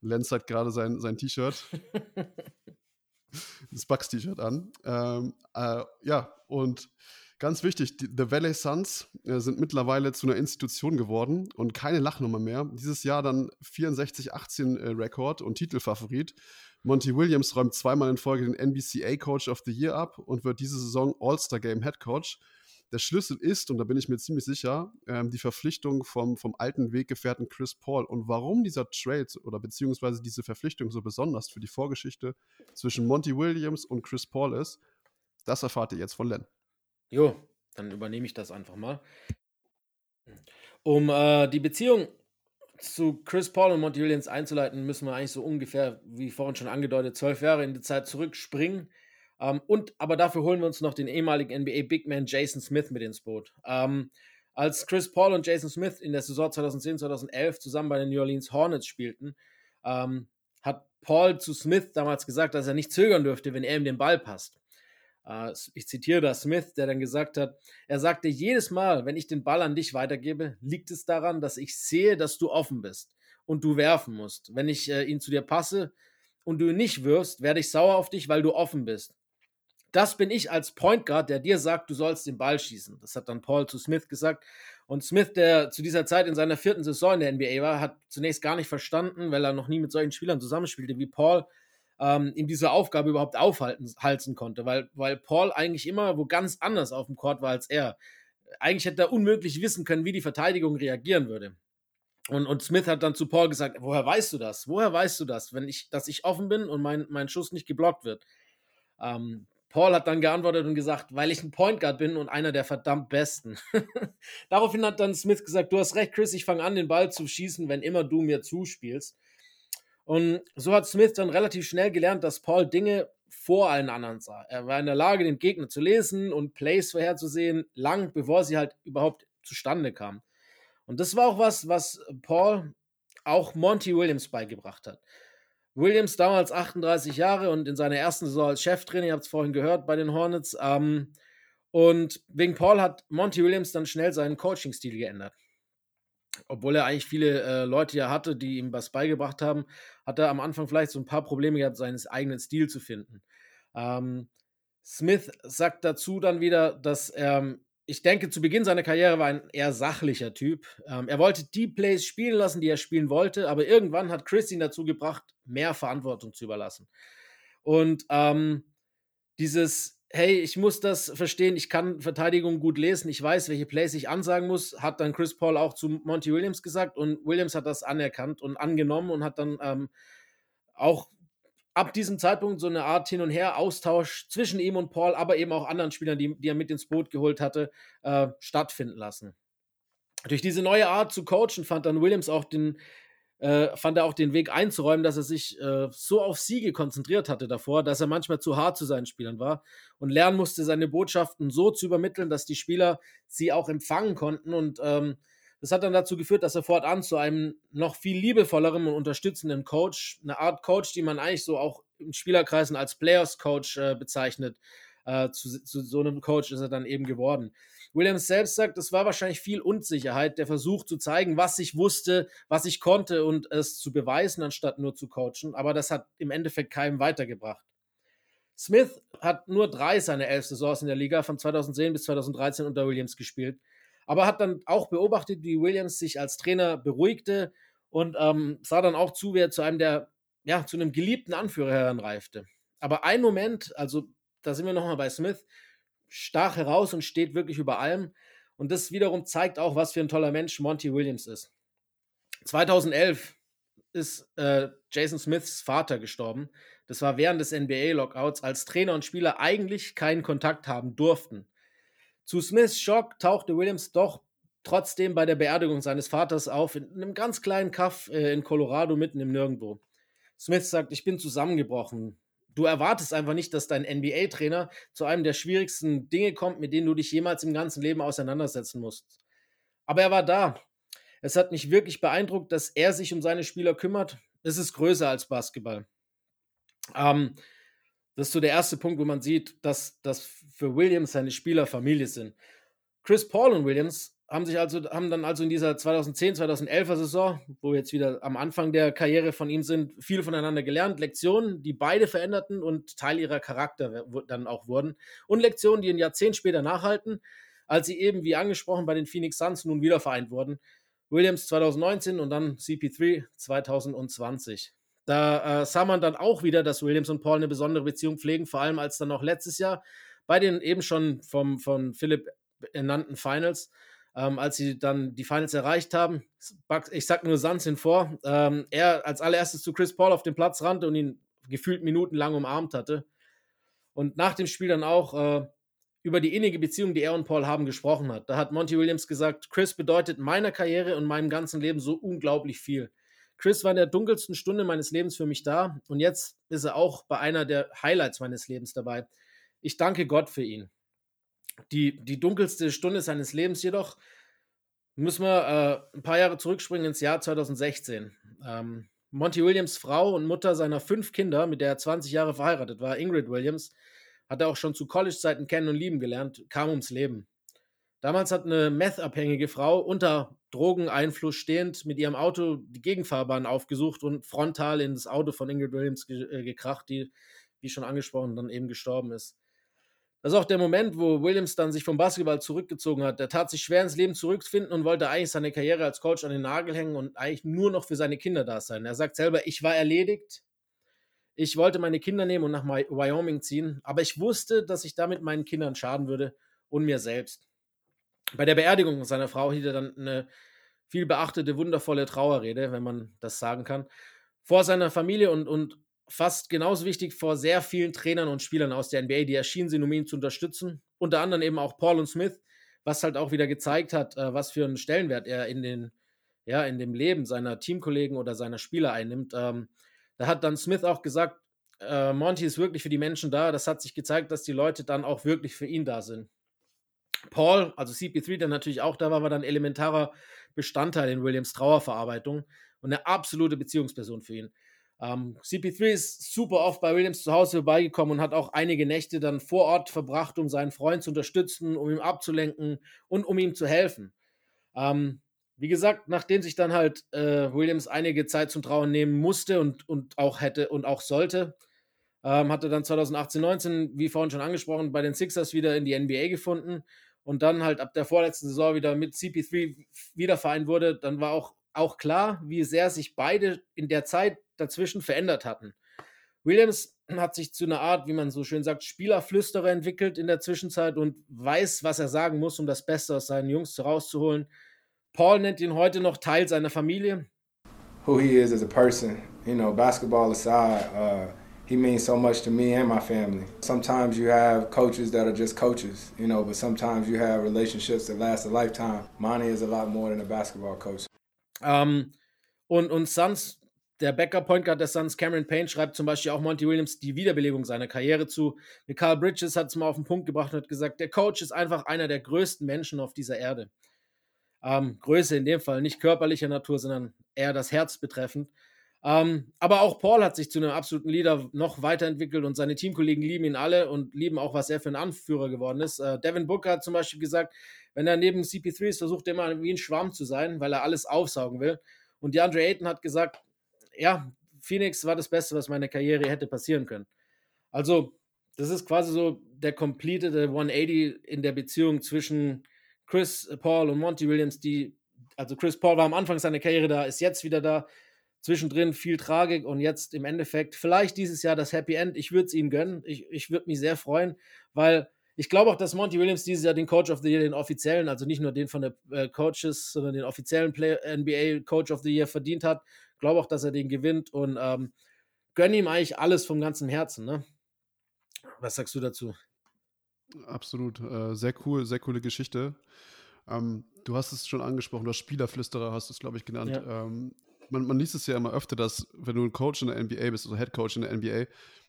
Lenz hat gerade sein, sein T-Shirt, [LAUGHS] das Bucks-T-Shirt an. Ähm, äh, ja, und ganz wichtig, die, The Valley Suns äh, sind mittlerweile zu einer Institution geworden und keine Lachnummer mehr. Dieses Jahr dann 64-18 äh, Rekord und Titelfavorit. Monty Williams räumt zweimal in Folge den NBCA Coach of the Year ab und wird diese Saison All-Star Game Head Coach. Der Schlüssel ist, und da bin ich mir ziemlich sicher, ähm, die Verpflichtung vom, vom alten Weggefährten Chris Paul. Und warum dieser Trade oder beziehungsweise diese Verpflichtung so besonders für die Vorgeschichte zwischen Monty Williams und Chris Paul ist, das erfahrt ihr jetzt von Len. Jo, dann übernehme ich das einfach mal. Um äh, die Beziehung zu Chris Paul und Monty Williams einzuleiten, müssen wir eigentlich so ungefähr, wie vorhin schon angedeutet, zwölf Jahre in die Zeit zurückspringen. Ähm, und aber dafür holen wir uns noch den ehemaligen NBA Big Man Jason Smith mit ins Boot. Ähm, als Chris Paul und Jason Smith in der Saison 2010-2011 zusammen bei den New Orleans Hornets spielten, ähm, hat Paul zu Smith damals gesagt, dass er nicht zögern dürfte, wenn er ihm den Ball passt. Äh, ich zitiere da Smith, der dann gesagt hat, er sagte, jedes Mal, wenn ich den Ball an dich weitergebe, liegt es daran, dass ich sehe, dass du offen bist und du werfen musst. Wenn ich äh, ihn zu dir passe und du ihn nicht wirfst, werde ich sauer auf dich, weil du offen bist. Das bin ich als Point Guard, der dir sagt, du sollst den Ball schießen. Das hat dann Paul zu Smith gesagt. Und Smith, der zu dieser Zeit in seiner vierten Saison in der NBA war, hat zunächst gar nicht verstanden, weil er noch nie mit solchen Spielern zusammenspielte wie Paul, ähm, ihm diese Aufgabe überhaupt aufhalten halten konnte, weil, weil Paul eigentlich immer wo ganz anders auf dem Court war als er. Eigentlich hätte er unmöglich wissen können, wie die Verteidigung reagieren würde. Und, und Smith hat dann zu Paul gesagt, woher weißt du das? Woher weißt du das, wenn ich, dass ich offen bin und mein, mein Schuss nicht geblockt wird? Ähm, Paul hat dann geantwortet und gesagt, weil ich ein Point Guard bin und einer der verdammt Besten. [LAUGHS] Daraufhin hat dann Smith gesagt, du hast recht, Chris, ich fange an, den Ball zu schießen, wenn immer du mir zuspielst. Und so hat Smith dann relativ schnell gelernt, dass Paul Dinge vor allen anderen sah. Er war in der Lage, den Gegner zu lesen und Plays vorherzusehen, lang bevor sie halt überhaupt zustande kamen. Und das war auch was, was Paul auch Monty Williams beigebracht hat. Williams damals 38 Jahre und in seiner ersten Saison als Cheftrainer, ihr habt es vorhin gehört bei den Hornets. Ähm, und wegen Paul hat Monty Williams dann schnell seinen Coaching-Stil geändert. Obwohl er eigentlich viele äh, Leute ja hatte, die ihm was beigebracht haben, hat er am Anfang vielleicht so ein paar Probleme gehabt, seinen eigenen Stil zu finden. Ähm, Smith sagt dazu dann wieder, dass er, ich denke, zu Beginn seiner Karriere war ein eher sachlicher Typ. Ähm, er wollte die Plays spielen lassen, die er spielen wollte, aber irgendwann hat Chris ihn dazu gebracht, mehr Verantwortung zu überlassen. Und ähm, dieses, hey, ich muss das verstehen, ich kann Verteidigung gut lesen, ich weiß, welche Plays ich ansagen muss, hat dann Chris Paul auch zu Monty Williams gesagt und Williams hat das anerkannt und angenommen und hat dann ähm, auch ab diesem Zeitpunkt so eine Art Hin- und Her-Austausch zwischen ihm und Paul, aber eben auch anderen Spielern, die, die er mit ins Boot geholt hatte, äh, stattfinden lassen. Durch diese neue Art zu coachen fand dann Williams auch den, äh, fand er auch den Weg einzuräumen, dass er sich äh, so auf Siege konzentriert hatte davor, dass er manchmal zu hart zu seinen Spielern war und lernen musste, seine Botschaften so zu übermitteln, dass die Spieler sie auch empfangen konnten und ähm, Das hat dann dazu geführt, dass er fortan zu einem noch viel liebevolleren und unterstützenden Coach, eine Art Coach, die man eigentlich so auch in Spielerkreisen als Players Coach äh, bezeichnet, äh, zu, zu, so einem Coach ist er dann eben geworden. Williams selbst sagt, es war wahrscheinlich viel Unsicherheit, der Versuch zu zeigen, was ich wusste, was ich konnte und es zu beweisen, anstatt nur zu coachen. Aber das hat im Endeffekt keinem weitergebracht. Smith hat nur drei seiner elf Saisons in der Liga von 2010 bis 2013 unter Williams gespielt aber hat dann auch beobachtet, wie Williams sich als Trainer beruhigte und ähm, sah dann auch zu, wie er zu einem der, ja, zu einem geliebten Anführer heranreifte. Aber ein Moment, also da sind wir nochmal bei Smith, stach heraus und steht wirklich über allem. Und das wiederum zeigt auch, was für ein toller Mensch Monty Williams ist. 2011 ist äh, Jason Smiths Vater gestorben. Das war während des NBA-Lockouts, als Trainer und Spieler eigentlich keinen Kontakt haben durften. Zu Smiths Schock tauchte Williams doch trotzdem bei der Beerdigung seines Vaters auf, in einem ganz kleinen Kaff äh, in Colorado mitten im Nirgendwo. Smith sagt, ich bin zusammengebrochen. Du erwartest einfach nicht, dass dein NBA-Trainer zu einem der schwierigsten Dinge kommt, mit denen du dich jemals im ganzen Leben auseinandersetzen musst. Aber er war da. Es hat mich wirklich beeindruckt, dass er sich um seine Spieler kümmert. Es ist größer als Basketball. Ähm, das ist so der erste Punkt, wo man sieht, dass das für Williams seine Spieler Familie sind. Chris Paul und Williams haben sich also haben dann also in dieser 2010 2011er Saison, wo wir jetzt wieder am Anfang der Karriere von ihm sind, viel voneinander gelernt, Lektionen, die beide veränderten und Teil ihrer Charakter dann auch wurden und Lektionen, die ein Jahrzehnt später nachhalten, als sie eben wie angesprochen bei den Phoenix Suns nun wieder vereint wurden. Williams 2019 und dann CP3 2020. Da äh, sah man dann auch wieder, dass Williams und Paul eine besondere Beziehung pflegen, vor allem als dann noch letztes Jahr bei den eben schon vom, von Philipp ernannten Finals, ähm, als sie dann die Finals erreicht haben. Ich sag nur Sanzin vor, ähm, er als allererstes zu Chris Paul auf den Platz rannte und ihn gefühlt minutenlang umarmt hatte. Und nach dem Spiel dann auch äh, über die innige Beziehung, die er und Paul haben, gesprochen hat. Da hat Monty Williams gesagt, Chris bedeutet meiner Karriere und meinem ganzen Leben so unglaublich viel. Chris war in der dunkelsten Stunde meines Lebens für mich da und jetzt ist er auch bei einer der Highlights meines Lebens dabei. Ich danke Gott für ihn. Die, die dunkelste Stunde seines Lebens jedoch müssen wir äh, ein paar Jahre zurückspringen ins Jahr 2016. Ähm, Monty Williams Frau und Mutter seiner fünf Kinder, mit der er 20 Jahre verheiratet war, Ingrid Williams, hat er auch schon zu College-Zeiten kennen und lieben gelernt, kam ums Leben. Damals hat eine meth-abhängige Frau unter Drogeneinfluss stehend mit ihrem Auto die Gegenfahrbahn aufgesucht und frontal in das Auto von Ingrid Williams ge äh, gekracht, die, wie schon angesprochen, dann eben gestorben ist. Das ist auch der Moment, wo Williams dann sich vom Basketball zurückgezogen hat. Der tat sich schwer ins Leben zurückfinden und wollte eigentlich seine Karriere als Coach an den Nagel hängen und eigentlich nur noch für seine Kinder da sein. Er sagt selber, ich war erledigt. Ich wollte meine Kinder nehmen und nach Wyoming ziehen, aber ich wusste, dass ich damit meinen Kindern schaden würde und mir selbst. Bei der Beerdigung seiner Frau hielt er dann eine viel beachtete, wundervolle Trauerrede, wenn man das sagen kann, vor seiner Familie und, und fast genauso wichtig vor sehr vielen Trainern und Spielern aus der NBA, die erschienen sind, um ihn zu unterstützen. Unter anderem eben auch Paul und Smith, was halt auch wieder gezeigt hat, äh, was für einen Stellenwert er in den, ja, in dem Leben seiner Teamkollegen oder seiner Spieler einnimmt. Ähm, da hat dann Smith auch gesagt, äh, Monty ist wirklich für die Menschen da. Das hat sich gezeigt, dass die Leute dann auch wirklich für ihn da sind. Paul, also CP3, der natürlich auch da war, war dann elementarer Bestandteil in Williams Trauerverarbeitung und eine absolute Beziehungsperson für ihn. Ähm, CP3 ist super oft bei Williams zu Hause vorbeigekommen und hat auch einige Nächte dann vor Ort verbracht, um seinen Freund zu unterstützen, um ihm abzulenken und um ihm zu helfen. Ähm, wie gesagt, nachdem sich dann halt äh, Williams einige Zeit zum Trauern nehmen musste und, und auch hätte und auch sollte, ähm, hatte dann 2018, 19, wie vorhin schon angesprochen, bei den Sixers wieder in die NBA gefunden und dann halt ab der vorletzten Saison wieder mit CP3 wieder vereint wurde, dann war auch, auch klar, wie sehr sich beide in der Zeit dazwischen verändert hatten. Williams hat sich zu einer Art, wie man so schön sagt, Spielerflüsterer entwickelt in der Zwischenzeit und weiß, was er sagen muss, um das Beste aus seinen Jungs rauszuholen. Paul nennt ihn heute noch Teil seiner Familie. Who he is as a person, you know, basketball aside, uh he means so much to me and my family. Sometimes you have coaches that are just coaches, you know, but sometimes you have relationships that last a lifetime. Monty is a lot more than a basketball coach. Um, und, und Suns, der Backup Point Guard der Suns, Cameron Payne, schreibt zum Beispiel auch Monty Williams die Wiederbelebung seiner Karriere zu. Carl Bridges hat es mal auf den Punkt gebracht und hat gesagt, der Coach ist einfach einer der größten Menschen auf dieser Erde. Ähm, Größe in dem Fall nicht körperlicher Natur, sondern eher das Herz betreffend. Ähm, aber auch Paul hat sich zu einem absoluten Leader noch weiterentwickelt und seine Teamkollegen lieben ihn alle und lieben auch, was er für ein Anführer geworden ist. Äh, Devin Booker hat zum Beispiel gesagt, wenn er neben CP3 ist, versucht er immer wie ein Schwamm zu sein, weil er alles aufsaugen will. Und DeAndre Ayton hat gesagt, ja, Phoenix war das Beste, was meiner Karriere hätte passieren können. Also, das ist quasi so der completed 180 in der Beziehung zwischen Chris Paul und Monty Williams, die, also Chris Paul war am Anfang seiner Karriere da, ist jetzt wieder da zwischendrin viel Tragik und jetzt im Endeffekt vielleicht dieses Jahr das Happy End. Ich würde es ihm gönnen. Ich, ich würde mich sehr freuen, weil ich glaube auch, dass Monty Williams dieses Jahr den Coach of the Year, den offiziellen, also nicht nur den von der äh, Coaches, sondern den offiziellen Play NBA Coach of the Year verdient hat. Glaube auch, dass er den gewinnt und ähm, gönne ihm eigentlich alles vom ganzen Herzen. Ne? Was sagst du dazu? Absolut. Äh, sehr cool, sehr coole Geschichte. Ähm, du hast es schon angesprochen, du hast Spielerflüsterer, hast du es, glaube ich, genannt. Ja. Ähm, man, man liest es ja immer öfter, dass wenn du ein Coach in der NBA bist, also Head Coach in der NBA,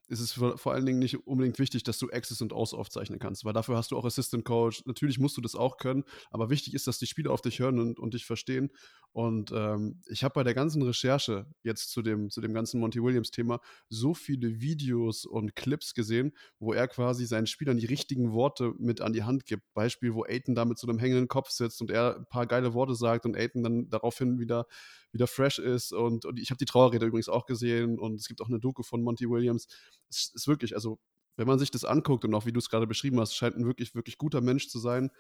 ist es vor allen Dingen nicht unbedingt wichtig, dass du Access und Aus aufzeichnen kannst, weil dafür hast du auch Assistant Coach. Natürlich musst du das auch können, aber wichtig ist, dass die Spieler auf dich hören und, und dich verstehen. Und ähm, ich habe bei der ganzen Recherche jetzt zu dem, zu dem ganzen Monty Williams-Thema so viele Videos und Clips gesehen, wo er quasi seinen Spielern die richtigen Worte mit an die Hand gibt. Beispiel, wo Aiton da mit so einem hängenden Kopf sitzt und er ein paar geile Worte sagt und Aiton dann daraufhin wieder wieder fresh ist. Und, und ich habe die Trauerrede übrigens auch gesehen und es gibt auch eine Doku von Monty Williams. Es ist wirklich, also wenn man sich das anguckt und auch wie du es gerade beschrieben hast, scheint ein wirklich, wirklich guter Mensch zu sein.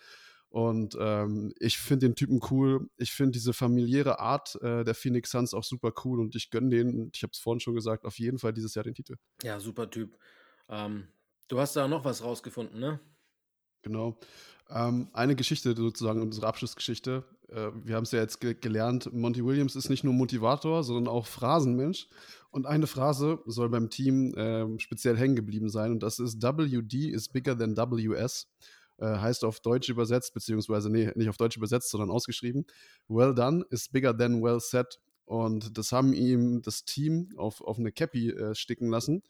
Und ähm, ich finde den Typen cool. Ich finde diese familiäre Art äh, der Phoenix Suns auch super cool und ich gönne den, ich habe es vorhin schon gesagt, auf jeden Fall dieses Jahr den Titel. Ja, super Typ. Ähm, du hast da noch was rausgefunden, ne? Genau. Ähm, eine Geschichte sozusagen, unsere Abschlussgeschichte. Äh, wir haben es ja jetzt ge gelernt, Monty Williams ist nicht nur Motivator, sondern auch Phrasenmensch. Und eine Phrase soll beim Team äh, speziell hängen geblieben sein und das ist WD is bigger than WS. Äh, heißt auf Deutsch übersetzt, beziehungsweise, nee, nicht auf Deutsch übersetzt, sondern ausgeschrieben. Well done is bigger than well said. Und das haben ihm das Team auf, auf eine Cappy äh, sticken lassen.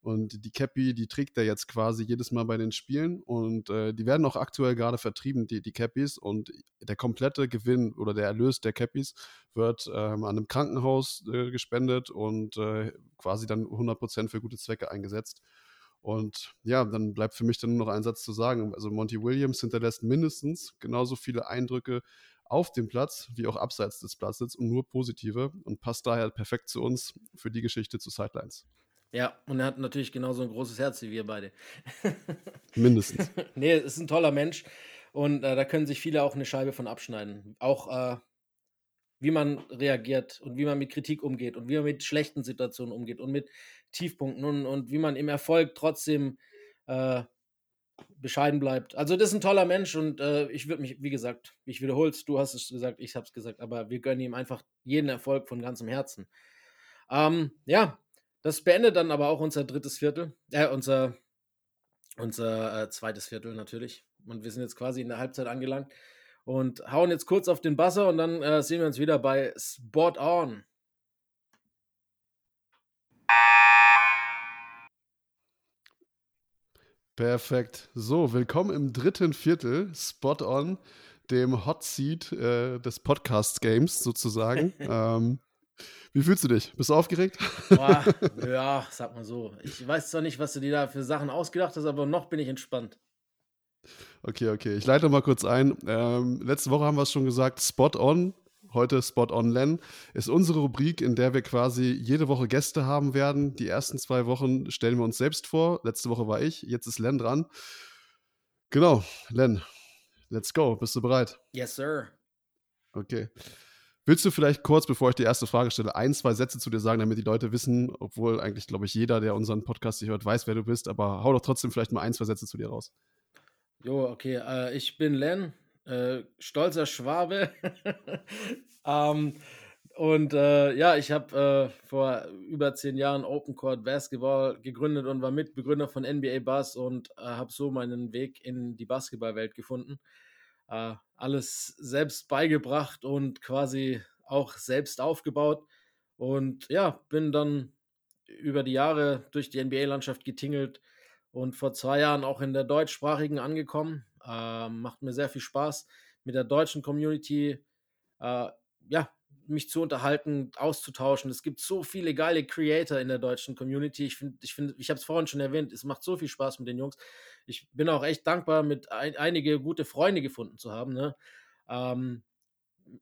Und die Cappy, die trägt er jetzt quasi jedes Mal bei den Spielen. Und äh, die werden auch aktuell gerade vertrieben, die, die Cappies. Und der komplette Gewinn oder der Erlös der Cappies wird ähm, an einem Krankenhaus äh, gespendet und äh, quasi dann 100% für gute Zwecke eingesetzt. Und ja, dann bleibt für mich dann nur noch ein Satz zu sagen. Also Monty Williams hinterlässt mindestens genauso viele Eindrücke auf dem Platz wie auch abseits des Platzes und nur positive und passt daher perfekt zu uns für die Geschichte zu Sidelines. Ja, und er hat natürlich genauso ein großes Herz wie wir beide. [LAUGHS] Mindestens. nee, ist ein toller Mensch und äh, da können sich viele auch eine Scheibe von abschneiden. Auch äh, wie man reagiert und wie man mit Kritik umgeht und wie man mit schlechten Situationen umgeht und mit Tiefpunkten und, und wie man im Erfolg trotzdem äh, bescheiden bleibt. Also das ist ein toller Mensch und äh, ich würde mich, wie gesagt, ich wiederhole es, du hast es gesagt, ich habe es gesagt, aber wir gönnen ihm einfach jeden Erfolg von ganzem Herzen. Ähm, ja, das beendet dann aber auch unser drittes Viertel, äh, unser, unser äh, zweites Viertel natürlich. Und wir sind jetzt quasi in der Halbzeit angelangt und hauen jetzt kurz auf den Basser und dann äh, sehen wir uns wieder bei Spot On. Perfekt. So, willkommen im dritten Viertel, Spot On, dem Hot Seat äh, des Podcast-Games sozusagen. [LAUGHS] ähm, wie fühlst du dich? Bist du aufgeregt? Boah, [LAUGHS] ja, sag mal so. Ich weiß zwar nicht, was du dir da für Sachen ausgedacht hast, aber noch bin ich entspannt. Okay, okay. Ich leite mal kurz ein. Ähm, letzte Woche haben wir es schon gesagt, Spot On. Heute Spot On Len ist unsere Rubrik, in der wir quasi jede Woche Gäste haben werden. Die ersten zwei Wochen stellen wir uns selbst vor. Letzte Woche war ich, jetzt ist Len dran. Genau, Len, let's go. Bist du bereit? Yes, sir. Okay. Willst du vielleicht kurz, bevor ich die erste Frage stelle, ein, zwei Sätze zu dir sagen, damit die Leute wissen, obwohl eigentlich, glaube ich, jeder, der unseren Podcast hier hört, weiß, wer du bist, aber hau doch trotzdem vielleicht mal ein, zwei Sätze zu dir raus. Jo, okay. Äh, ich bin Len, äh, stolzer Schwabe. [LAUGHS] ähm, und äh, ja, ich habe äh, vor über zehn Jahren Open Court Basketball gegründet und war Mitbegründer von NBA Bass und äh, habe so meinen Weg in die Basketballwelt gefunden äh, alles selbst beigebracht und quasi auch selbst aufgebaut. Und ja, bin dann über die Jahre durch die NBA-Landschaft getingelt und vor zwei Jahren auch in der deutschsprachigen angekommen. Äh, macht mir sehr viel Spaß, mit der deutschen Community äh, ja, mich zu unterhalten, auszutauschen. Es gibt so viele geile Creator in der deutschen Community. Ich finde, ich finde, ich habe es vorhin schon erwähnt, es macht so viel Spaß mit den Jungs. Ich bin auch echt dankbar, mit ein, einige gute Freunde gefunden zu haben. Ne? Ähm,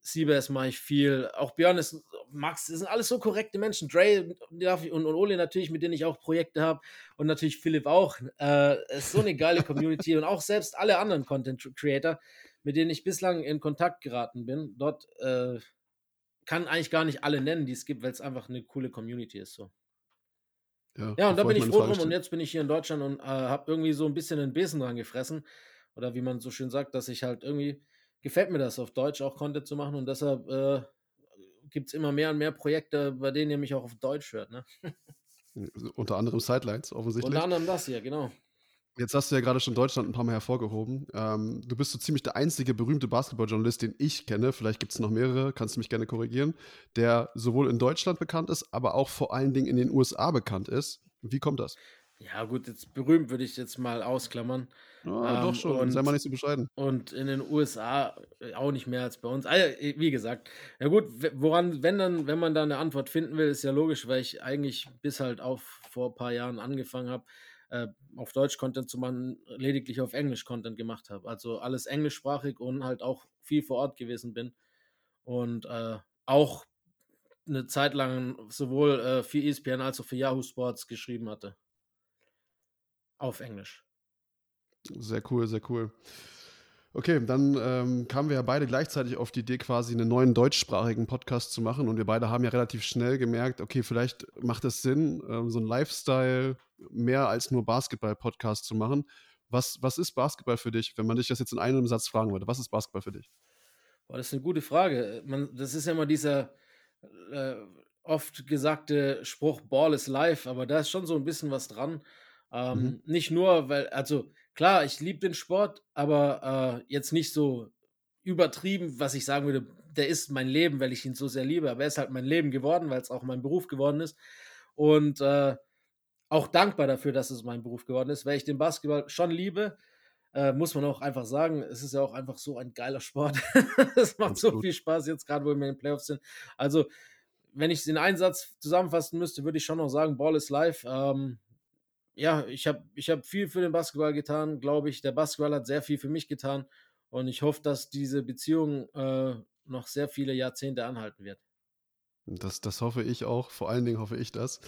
Siebes mache ich viel. Auch Björn ist, Max, das sind alles so korrekte Menschen. Dre und, und Ole natürlich, mit denen ich auch Projekte habe. Und natürlich Philipp auch. Äh, ist so eine geile Community. und auch selbst alle anderen Content Creator, mit denen ich bislang in Kontakt geraten bin. Dort äh, kann eigentlich gar nicht alle nennen, die es gibt, weil es einfach eine coole Community ist. So. Ja, ja und da bin ich froh drum. Und jetzt bin ich hier in Deutschland und äh, habe irgendwie so ein bisschen den Besen dran gefressen. Oder wie man so schön sagt, dass ich halt irgendwie gefällt mir das auf Deutsch auch Content zu machen und deshalb äh, gibt es immer mehr und mehr Projekte, bei denen ihr mich auch auf Deutsch hört. Ne? Unter anderem Sidelines offensichtlich. Unter anderem das hier, genau. Jetzt hast du ja gerade schon Deutschland ein paar Mal hervorgehoben. Ähm, du bist so ziemlich der einzige berühmte Basketballjournalist, den ich kenne. Vielleicht gibt es noch mehrere, kannst du mich gerne korrigieren, der sowohl in Deutschland bekannt ist, aber auch vor allen Dingen in den USA bekannt ist. Wie kommt das? Ja, gut, jetzt berühmt würde ich jetzt mal ausklammern. Ja, ähm, doch schon, und, sei mal nicht so bescheiden. Und in den USA äh, auch nicht mehr als bei uns. Also, wie gesagt, ja gut, woran, wenn dann, wenn man da eine Antwort finden will, ist ja logisch, weil ich eigentlich bis halt auf vor ein paar Jahren angefangen habe, äh, auf Deutsch Content zu machen, lediglich auf Englisch Content gemacht habe. Also alles englischsprachig und halt auch viel vor Ort gewesen bin. Und äh, auch eine Zeit lang sowohl äh, für ESPN als auch für Yahoo Sports geschrieben hatte. Auf Englisch. Sehr cool, sehr cool. Okay, dann ähm, kamen wir ja beide gleichzeitig auf die Idee, quasi einen neuen deutschsprachigen Podcast zu machen. Und wir beide haben ja relativ schnell gemerkt, okay, vielleicht macht es Sinn, ähm, so ein Lifestyle mehr als nur Basketball-Podcast zu machen. Was, was ist Basketball für dich, wenn man dich das jetzt in einem Satz fragen würde? Was ist Basketball für dich? Boah, das ist eine gute Frage. Man, das ist ja immer dieser äh, oft gesagte Spruch, Ball is life, aber da ist schon so ein bisschen was dran. Ähm, mhm. Nicht nur, weil, also klar, ich liebe den Sport, aber äh, jetzt nicht so übertrieben, was ich sagen würde, der ist mein Leben, weil ich ihn so sehr liebe, aber er ist halt mein Leben geworden, weil es auch mein Beruf geworden ist. Und äh, auch dankbar dafür, dass es mein Beruf geworden ist, weil ich den Basketball schon liebe. Äh, muss man auch einfach sagen, es ist ja auch einfach so ein geiler Sport. [LAUGHS] es macht Absolut. so viel Spaß jetzt gerade, wo wir in den Playoffs sind. Also, wenn ich es in einen Satz zusammenfassen müsste, würde ich schon noch sagen, Ball is life. Ähm, ja, ich habe ich hab viel für den Basketball getan, glaube ich. Der Basketball hat sehr viel für mich getan und ich hoffe, dass diese Beziehung äh, noch sehr viele Jahrzehnte anhalten wird. Das, das hoffe ich auch. Vor allen Dingen hoffe ich das.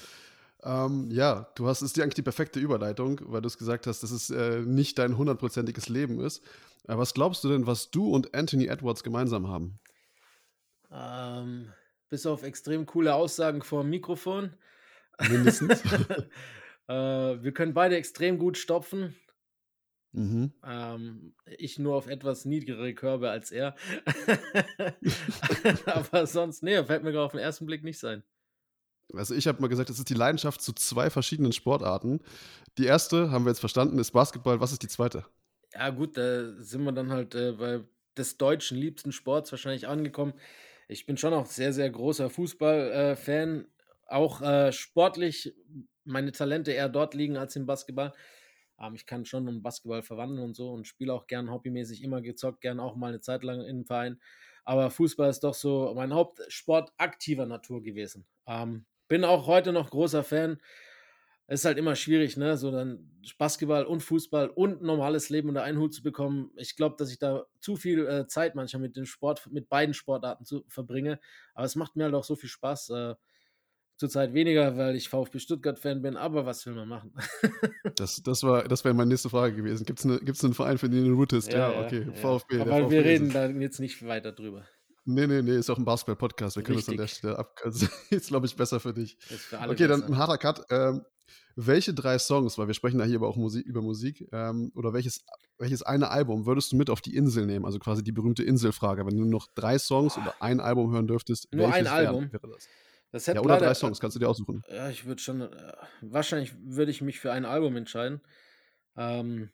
Ähm, ja, du hast, es ist eigentlich die perfekte Überleitung, weil du es gesagt hast, dass es äh, nicht dein hundertprozentiges Leben ist. Äh, was glaubst du denn, was du und Anthony Edwards gemeinsam haben? Ähm, bis auf extrem coole Aussagen vor dem Mikrofon. Mindestens. [LAUGHS] Äh, wir können beide extrem gut stopfen. Mhm. Ähm, ich nur auf etwas niedrigere Körbe als er. [LAUGHS] [LAUGHS] Aber sonst, nee, fällt mir gerade auf den ersten Blick nicht sein. Also ich habe mal gesagt, es ist die Leidenschaft zu zwei verschiedenen Sportarten. Die erste, haben wir jetzt verstanden, ist Basketball. Was ist die zweite? Ja gut, da sind wir dann halt äh, bei des deutschen liebsten Sports wahrscheinlich angekommen. Ich bin schon auch sehr, sehr großer Fußball-Fan. Äh, auch äh, sportlich meine Talente eher dort liegen als im Basketball. Ähm, ich kann schon im Basketball verwandeln und so und spiele auch gern hobbymäßig immer gezockt, gern auch mal eine Zeit lang im Verein. Aber Fußball ist doch so mein Hauptsport aktiver Natur gewesen. Ähm, bin auch heute noch großer Fan. Es ist halt immer schwierig, ne, so dann Basketball und Fußball und normales Leben unter einen Hut zu bekommen. Ich glaube, dass ich da zu viel äh, Zeit manchmal mit dem Sport, mit beiden Sportarten zu, verbringe. Aber es macht mir halt auch so viel Spaß. Äh, Zurzeit weniger, weil ich VfB Stuttgart-Fan bin, aber was will man machen? [LAUGHS] das das, das wäre meine nächste Frage gewesen. Gibt es eine, einen Verein, für den du rootest? Ja, ja, okay, ja. VfB. Aber VfB wir reden da jetzt nicht weiter drüber. Nee, nee, nee, ist auch ein Basketball-Podcast. Wir können Richtig. das an der Stelle abkürzen. [LAUGHS] ist, glaube ich, besser für dich. Für okay, besser. dann ein harter Cut. Ähm, welche drei Songs, weil wir sprechen ja hier aber auch Musik, über Musik, ähm, oder welches, welches eine Album würdest du mit auf die Insel nehmen? Also quasi die berühmte Inselfrage. Wenn du nur noch drei Songs oder ein Album hören dürftest, nur ein Album wäre das? Das ja, oder leider, drei Songs, kannst du dir aussuchen. Ja, ich würde schon, äh, wahrscheinlich würde ich mich für ein Album entscheiden. Ähm,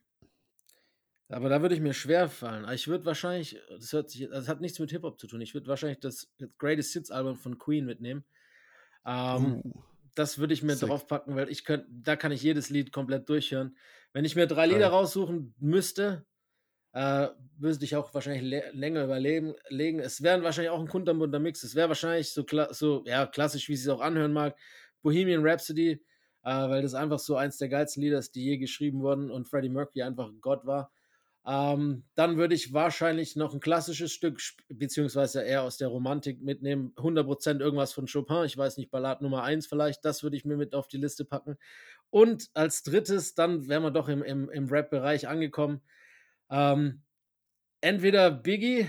aber da würde ich mir schwer fallen. Ich würde wahrscheinlich, das hört sich, das hat nichts mit Hip-Hop zu tun. Ich würde wahrscheinlich das Greatest Hits Album von Queen mitnehmen. Ähm, uh, das würde ich mir sick. draufpacken, weil ich könnte, da kann ich jedes Lied komplett durchhören. Wenn ich mir drei Lieder raussuchen müsste, Äh, müsste ich auch wahrscheinlich lä- länger überlegen. Legen. Es wären wahrscheinlich auch ein kunterbunter Mix. Es wäre wahrscheinlich so, kla so ja, klassisch, wie es sich auch anhören mag. Bohemian Rhapsody, äh, weil das einfach so eins der geilsten Lieder ist, die je geschrieben wurden und Freddie Mercury einfach Gott war. Ähm, dann würde ich wahrscheinlich noch ein klassisches Stück, beziehungsweise eher aus der Romantik mitnehmen. 100% irgendwas von Chopin. Ich weiß nicht, Ballad Nummer 1 vielleicht. Das würde ich mir mit auf die Liste packen. Und als drittes, dann wären wir doch im, im, im Rap-Bereich angekommen. Ähm, entweder Biggie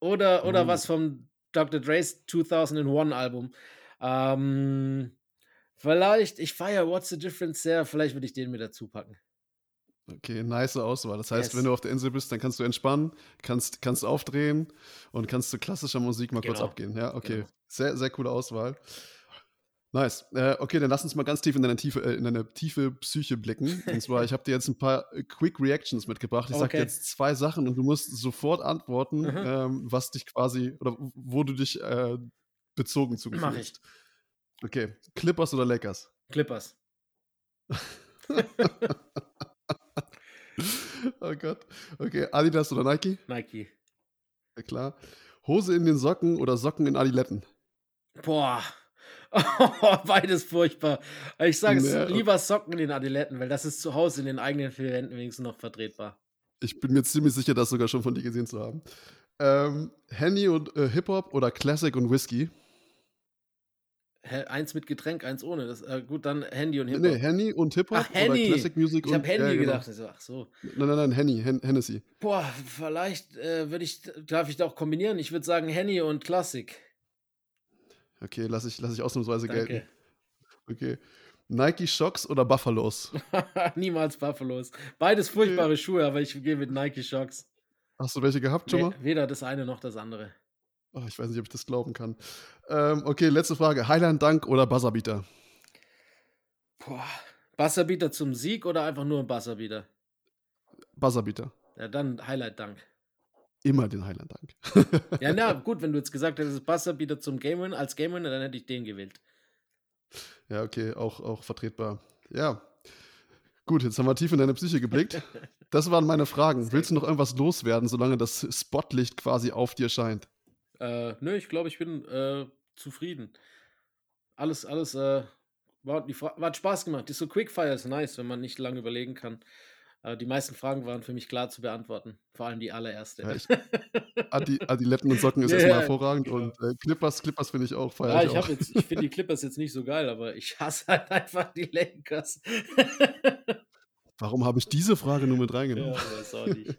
oder, oder Oh. was vom Dr. Dre's 2001 Album. Ähm, vielleicht, ich feiere What's the Difference sehr, vielleicht würde ich den mit dazu packen. Okay, nice Auswahl. Das heißt, Yes. wenn du auf der Insel bist, dann kannst du entspannen, kannst, kannst aufdrehen und kannst zu klassischer Musik mal kurz Genau. abgehen. Ja, okay. Genau. Sehr, sehr coole Auswahl. Nice. Äh, okay, dann lass uns mal ganz tief in deine tiefe, äh, in deine tiefe Psyche blicken. Und zwar, ich habe dir jetzt ein paar äh, Quick Reactions mitgebracht. Ich Okay. jetzt zwei Sachen und du musst sofort antworten, Mhm. ähm, was dich quasi oder wo du dich äh, bezogen zu Mach ich. Okay, Clippers oder Lakers? Clippers. [LAUGHS] [LAUGHS] oh Gott. Okay, Adidas oder Nike? Nike. Ja, klar. Hose in den Socken oder Socken in Adiletten? Boah. [LAUGHS] Beides furchtbar. Ich sage es Nee, lieber Socken in den Adiletten, weil das ist zu Hause in den eigenen vier Wänden wenigstens noch vertretbar. Ich bin mir ziemlich sicher, das sogar schon von dir gesehen zu haben. Ähm, Henny und äh, Hip-Hop oder Classic und Whisky? Eins mit Getränk, eins ohne. Das, äh, gut, dann Handy und Hip-Hop. Nee, Henny und Hip-Hop Ach, oder. Classic Music Ich habe Handy ja, genau. gedacht. So, ach so. Nein, nein, nein, Henny, Hen Hennessy. Boah, vielleicht äh, würde ich, darf ich da auch kombinieren. Ich würde sagen Henny und Klassik. Okay, lass ich, lass ich ausnahmsweise Danke. gelten. Okay. Nike Shocks oder Buffalos? [LAUGHS] Niemals Buffalos. Beides furchtbare Schuhe, aber ich gehe mit Nike Shocks. Hast du welche gehabt schon Nee, mal? weder das eine noch das andere. Oh, ich weiß nicht, ob ich das glauben kann. Ähm, okay, letzte Frage. Highland Dunk oder Buzzerbeater? Boah. Buzzerbeater zum Sieg oder einfach nur ein Buzzerbeater? Buzzerbeater. Ja, dann Highlight Dank. Immer den Highland Dunk. Ja, na gut, wenn du jetzt gesagt hättest, Buzzerbeater zum Game Winner, als Game Winner, dann hätte ich den gewählt. Ja, okay, auch, auch vertretbar. Ja. Gut, jetzt haben wir tief in deine Psyche geblickt. [LAUGHS] Das waren meine Fragen. Willst du noch irgendwas loswerden, solange das Spotlicht quasi auf dir scheint? Äh, nö, ich glaube, ich bin äh, zufrieden. Alles, alles, äh, war, die Fra hat Spaß gemacht. Die so Quickfire ist nice, wenn man nicht lange überlegen kann. Äh, die meisten Fragen waren für mich klar zu beantworten. Vor allem die allererste. Ja, ich, [LAUGHS] Adi, Adiletten und Socken ist Ja, erstmal ja, hervorragend genau. und äh, Clippers, Clippers finde ich auch, feier Ja, ich ich, ich finde die [LAUGHS] Clippers jetzt nicht so geil, aber ich hasse halt einfach die Lakers. Warum habe ich diese Frage nur mit [LAUGHS] ja, reingenommen? weiß auch nicht.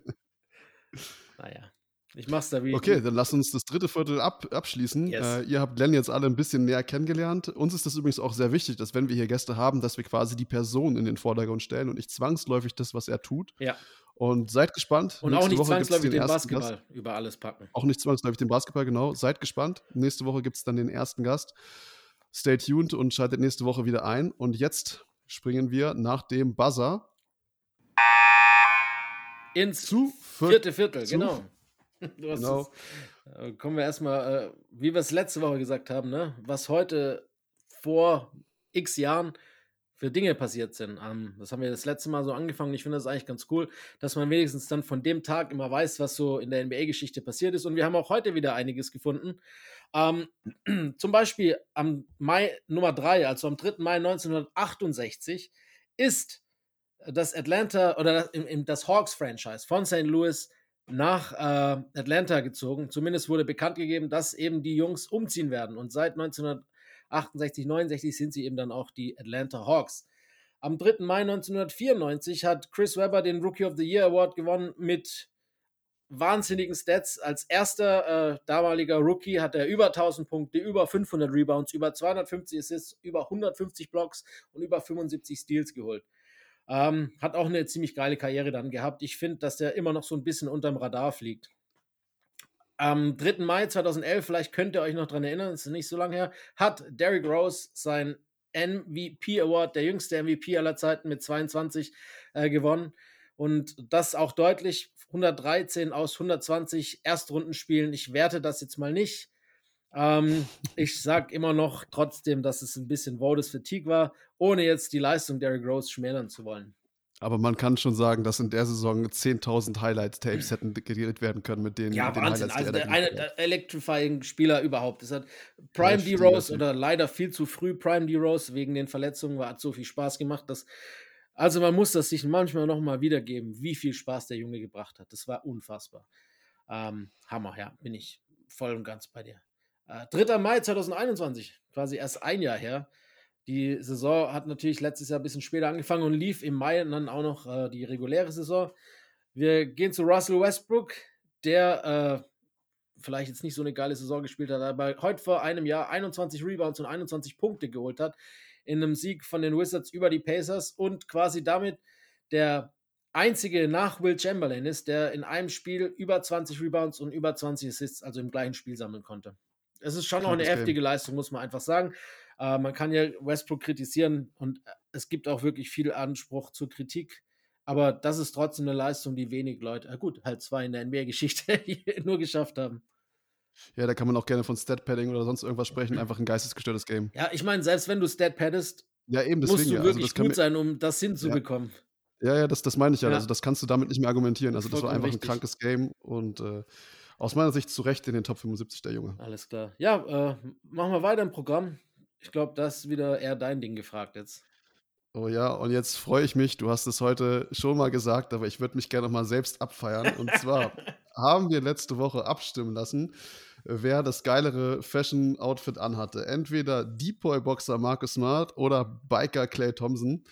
Naja, ich mach's da wie. Okay, dann lass uns das dritte Viertel ab, abschließen. Yes. Äh, ihr habt Glenn jetzt alle ein bisschen näher kennengelernt. Uns ist das übrigens auch sehr wichtig, dass wenn wir hier Gäste haben, dass wir quasi die Person in den Vordergrund stellen und nicht zwangsläufig das, was er tut. Ja. Und seid gespannt. Und auch Nächste nicht Woche zwangsläufig den, Gast. Basketball über alles packen. Auch nicht zwangsläufig den Basketball, genau. Seid gespannt. Nächste Woche gibt es dann den ersten Gast. Stay tuned und schaltet nächste Woche wieder ein. Und jetzt springen wir nach dem Buzzer Ins vierte Viertel, genau. [LAUGHS] Genau. es- äh, kommen wir erstmal, äh, wie wir es letzte Woche gesagt haben, ne? was heute vor x Jahren für Dinge passiert sind. Ähm, das haben wir das letzte Mal so angefangen. Ich finde das eigentlich ganz cool, dass man wenigstens dann von dem Tag immer weiß, was so in der NBA-Geschichte passiert ist. Und wir haben auch heute wieder einiges gefunden. Ähm, [CLEARS THROAT] zum Beispiel am Mai Nummer 3, also am 3. Mai 1968, ist das Atlanta oder das, das Hawks-Franchise von St. Louis nach äh, Atlanta gezogen. Zumindest wurde bekannt gegeben, dass eben die Jungs umziehen werden. Und seit 1968, 69 sind sie eben dann auch die Atlanta Hawks. Am 3. Mai 1994 hat Chris Webber den Rookie of the Year Award gewonnen mit wahnsinnigen Stats. Als erster äh, damaliger Rookie hat er über 1000 Punkte, über 500 Rebounds, über 250 Assists, über 150 Blocks und über 75 Steals geholt. Ähm, hat auch eine ziemlich geile Karriere dann gehabt. Ich finde, dass der immer noch so ein bisschen unterm Radar fliegt. Am 3. Mai 2011, vielleicht könnt ihr euch noch daran erinnern, ist nicht so lange her, hat Derrick Rose sein MVP Award, der jüngste MVP aller Zeiten mit 22 äh, gewonnen. Und das auch deutlich. 113 aus 120 Erstrundenspielen. Ich werte das jetzt mal nicht. Ähm, ich sage immer noch trotzdem, dass es ein bisschen Votes Fatigue war, ohne jetzt die Leistung Derrick Rose schmälern zu wollen. Aber man kann schon sagen, dass in der Saison 10.000 Highlight-Tapes hätten gedreht werden können mit den, Ja, mit den Wahnsinn. Highlights, Also er der, eine der electrifying Spieler überhaupt. Das hat Prime stimmt, D-Rose oder leider viel zu früh Prime D-Rose wegen den Verletzungen war, hat so viel Spaß gemacht, dass also man muss das sich manchmal noch mal wiedergeben, wie viel Spaß der Junge gebracht hat. Das war unfassbar. Ähm, Hammer, ja, bin ich voll und ganz bei dir. Äh, 3. Mai 2021, quasi erst ein Jahr her. Die Saison hat natürlich letztes Jahr ein bisschen später angefangen und lief im Mai dann auch noch äh, die reguläre Saison. Wir gehen zu Russell Westbrook, der äh, vielleicht jetzt nicht so eine geile Saison gespielt hat, aber heute vor einem Jahr 21 Rebounds und 21 Punkte geholt hat in einem Sieg von den Wizards über die Pacers und quasi damit der einzige nach Will Chamberlain ist, der in einem Spiel über 20 Rebounds und über 20 Assists, also im gleichen Spiel sammeln konnte. Es ist schon noch eine heftige Game. Leistung, muss man einfach sagen. Äh, man kann ja Westbrook kritisieren und äh, es gibt auch wirklich viel Anspruch zur Kritik. Aber das ist trotzdem eine Leistung, die wenig Leute, äh gut, halt zwei in der NBA-Geschichte [LAUGHS] nur geschafft haben. Ja, da kann man auch gerne von Stat-Padding oder sonst irgendwas sprechen. Einfach ein geistesgestörtes Game. Ja, ich meine, selbst wenn du Stat paddest, Ja, eben, musst du ja. Also wirklich kann gut sein, um das hinzubekommen. Ja, ja, das, das meine ich ja. Ja. Also das kannst du damit nicht mehr argumentieren. Also das war einfach richtig. ein krankes Game und äh, aus meiner Sicht zu Recht in den Top 75 der Junge. Alles klar. Ja, äh, machen wir weiter im Programm. Ich glaube, das ist wieder eher dein Ding gefragt jetzt. Oh ja, und jetzt freue ich mich, du hast es heute schon mal gesagt, aber ich würde mich gerne noch mal selbst abfeiern. Und zwar [LAUGHS] haben wir letzte Woche abstimmen lassen, wer das geilere Fashion-Outfit anhatte. Entweder Depoy-Boxer Marcus Smart oder Biker Clay Thompson.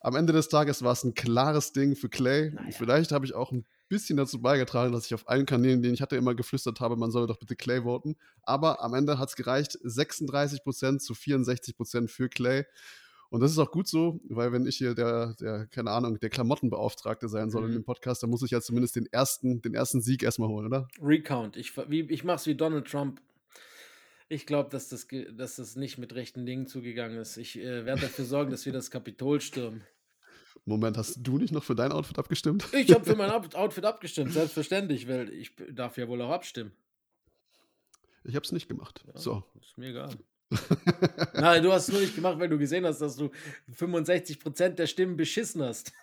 Am Ende des Tages war es ein klares Ding für Clay. Vielleicht habe ich auch ein bisschen dazu beigetragen, dass ich auf allen Kanälen, denen ich hatte, immer geflüstert habe, man solle doch bitte Clay voten. Aber am Ende hat es gereicht, 36% zu 64% für Clay. Und das ist auch gut so, weil wenn ich hier der, der keine Ahnung, der Klamottenbeauftragte sein soll in Mhm. dem Podcast, dann muss ich ja zumindest den ersten, den ersten Sieg erstmal holen, oder? Recount. Ich, wie, ich mache es wie Donald Trump. Ich glaube, dass das, dass das nicht mit rechten Dingen zugegangen ist. Ich äh, werde dafür sorgen, dass wir das Kapitol stürmen. Moment, hast du nicht noch für dein Outfit abgestimmt? Ich habe für [LAUGHS] mein Out- Outfit abgestimmt, selbstverständlich, weil ich darf ja wohl auch abstimmen. Ich habe es nicht gemacht. So. Ist mir egal. [LAUGHS] Nein, du hast es nur nicht gemacht, weil du gesehen hast, dass du 65% der Stimmen beschissen hast. [LAUGHS]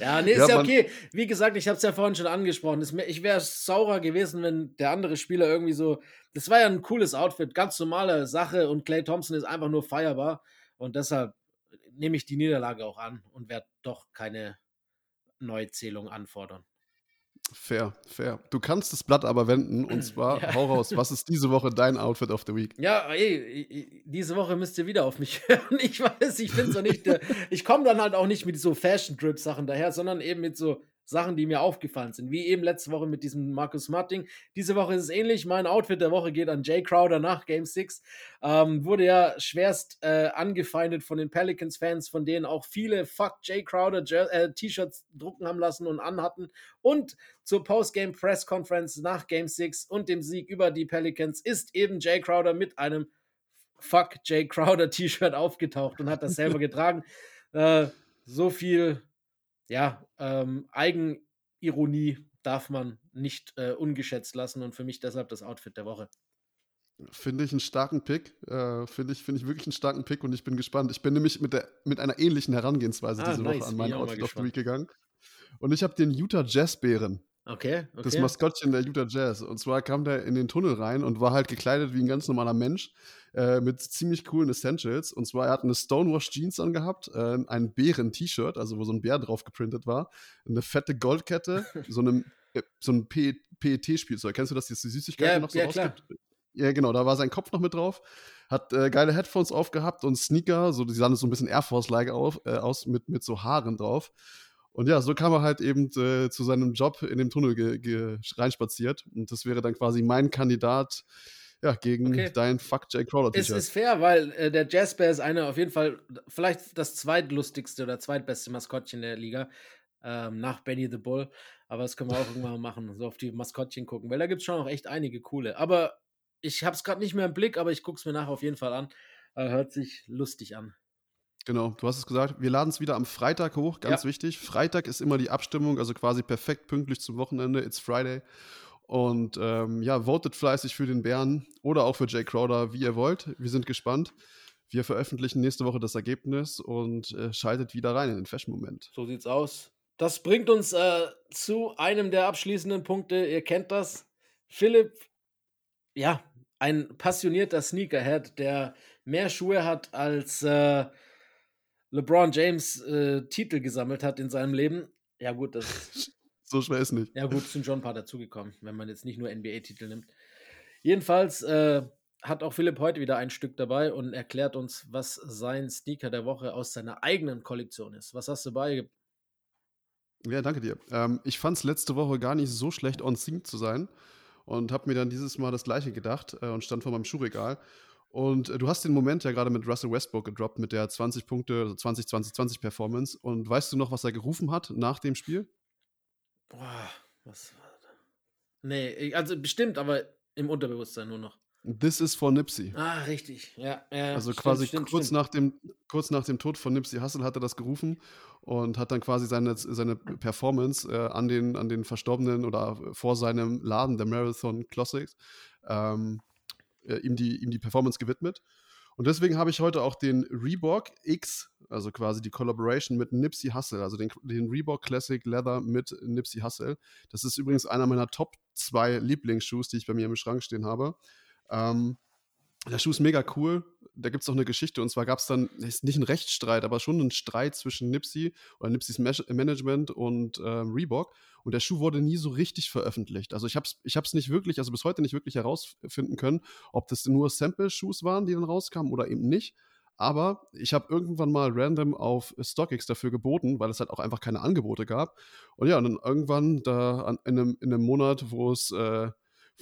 ja, nee, ist Ja, ja, okay. Wie gesagt, ich habe es ja vorhin schon angesprochen. Ich wäre saurer gewesen, wenn der andere Spieler irgendwie so. Das war ja ein cooles Outfit, ganz normale Sache und Clay Thompson ist einfach nur feierbar. Und deshalb nehme ich die Niederlage auch an und werde doch keine Neuzählung anfordern. Fair, fair. Du kannst das Blatt aber wenden und [CLEARS THROAT] zwar, Ja. hau raus, was ist diese Woche dein Outfit of the Week? Ja, ey, diese Woche müsst ihr wieder auf mich [LAUGHS] hören. Ich weiß, ich finde so nicht. äh, ich komme dann halt auch nicht mit so Fashion-Drip-Sachen daher, sondern eben mit so Sachen, die mir aufgefallen sind. Wie eben letzte Woche mit diesem Marcus Smart-Ding. Diese Woche ist es ähnlich. Mein Outfit der Woche geht an Jay Crowder nach Game 6. Ähm, wurde ja schwerst äh, angefeindet von den Pelicans-Fans, von denen auch viele Fuck Jay Crowder äh, T-Shirts drucken haben lassen und anhatten. Und zur Postgame Press Conference nach Game 6 und dem Sieg über die Pelicans ist eben Jay Crowder mit einem Fuck Jay Crowder T-Shirt aufgetaucht und hat das selber [LAUGHS] getragen. Äh, so viel, ja, ähm, Eigenironie darf man nicht äh, ungeschätzt lassen und für mich deshalb das Outfit der Woche. Finde ich einen starken Pick. Äh, Finde ich, finde ich wirklich einen starken Pick und ich bin gespannt. Ich bin nämlich mit, der, mit einer ähnlichen Herangehensweise Ah, diese nice. Woche an Bin mein ich auch mal Outfit of the. Week gegangen. Und ich habe den Utah Jazz-Bären. Okay, okay. Das Maskottchen der Utah Jazz. Und zwar kam der in den Tunnel rein und war halt gekleidet wie ein ganz normaler Mensch äh, mit ziemlich coolen Essentials. Und zwar, er hat eine Stonewash Jeans angehabt, äh, ein Bären-T-Shirt, also wo so ein Bär drauf geprintet war, eine fette Goldkette, [LAUGHS] so, eine, äh, so ein PET-Spielzeug. Kennst du das, diese Süßigkeiten Ja, noch so ja, klar. rausgibt? Ja, genau, da war sein Kopf noch mit drauf. Hat äh, geile Headphones aufgehabt und Sneaker, so, die sahen so ein bisschen Air Force-like äh, aus, mit, mit so Haaren drauf. Und ja, so kam er halt eben äh, zu seinem Job in dem Tunnel reinspaziert. Und das wäre dann quasi mein Kandidat ja, gegen Okay. dein Fuck Jay Crowder Es T-Shirt. ist fair, weil äh, der Jazzbär ist eine auf jeden Fall vielleicht das zweitlustigste oder zweitbeste Maskottchen der Liga ähm, nach Benny the Bull. Aber das können wir auch irgendwann mal machen, so auf die Maskottchen gucken, weil da gibt es schon auch echt einige coole. Aber ich habe es gerade nicht mehr im Blick, aber ich gucke es mir nachher auf jeden Fall an. Äh, hört sich lustig an. Genau, du hast es gesagt. Wir laden es wieder am Freitag hoch, ganz Ja. wichtig. Freitag ist immer die Abstimmung, also quasi perfekt pünktlich zum Wochenende. It's Friday. Und ähm, ja, votet fleißig für den Bären oder auch für Jay Crowder, wie ihr wollt. Wir sind gespannt. Wir veröffentlichen nächste Woche das Ergebnis und äh, schaltet wieder rein in den Fashion-Moment. So sieht's aus. Das bringt uns äh, zu einem der abschließenden Punkte. Ihr kennt das. Philipp, ja, ein passionierter Sneakerhead, der mehr Schuhe hat als äh, LeBron James äh, Titel gesammelt hat in seinem Leben. Ja, gut, das. [LAUGHS] so schwer ist nicht. Ja, gut, sind schon ein paar dazugekommen, wenn man jetzt nicht nur NBA-Titel nimmt. Jedenfalls äh, hat auch Philipp heute wieder ein Stück dabei und erklärt uns, was sein Sneaker der Woche aus seiner eigenen Kollektion ist. Was hast du bei? Ja, danke dir. Ähm, ich fand es letzte Woche gar nicht so schlecht, on sync zu sein und habe mir dann dieses Mal das gleiche gedacht äh, und stand vor meinem Schuhregal. Und äh, du hast den Moment ja gerade mit Russell Westbrook gedroppt, mit der 20 Punkte, also 20, 20, 20 Performance. Und weißt du noch, was er gerufen hat nach dem Spiel? Boah, was war das? Nee, also bestimmt, aber im Unterbewusstsein nur noch. This is for Nipsey. Ah, richtig. Ja, ja also stimmt, quasi stimmt, kurz, stimmt. Nach dem, kurz nach dem Tod von Nipsey Hussle hat er das gerufen und hat dann quasi seine, seine Performance äh, an, den, an den Verstorbenen oder vor seinem Laden, der Marathon Classics, ähm, äh, ihm, die, ihm die Performance gewidmet. Und deswegen habe ich heute auch den Reebok X, also quasi die Collaboration mit Nipsey Hussle, also den, den Reebok Classic Leather mit Nipsey Hussle. Das ist übrigens einer meiner Top 2 Lieblingsschuhs, die ich bei mir im Schrank stehen habe. Ähm, der Schuh ist mega cool. Da gibt es auch eine Geschichte. Und zwar gab es dann, ist nicht einen Rechtsstreit, aber schon einen Streit zwischen Nipsey oder Nipseys Mas- Management und ähm, Reebok. Und der Schuh wurde nie so richtig veröffentlicht. Also ich habe es ich hab's nicht wirklich, also bis heute nicht wirklich herausfinden können, ob das nur Sample-Shoes waren, die dann rauskamen oder eben nicht. Aber ich habe irgendwann mal random auf StockX dafür geboten, weil es halt auch einfach keine Angebote gab. Und ja, und dann irgendwann da an, in, einem, in einem Monat, wo es äh,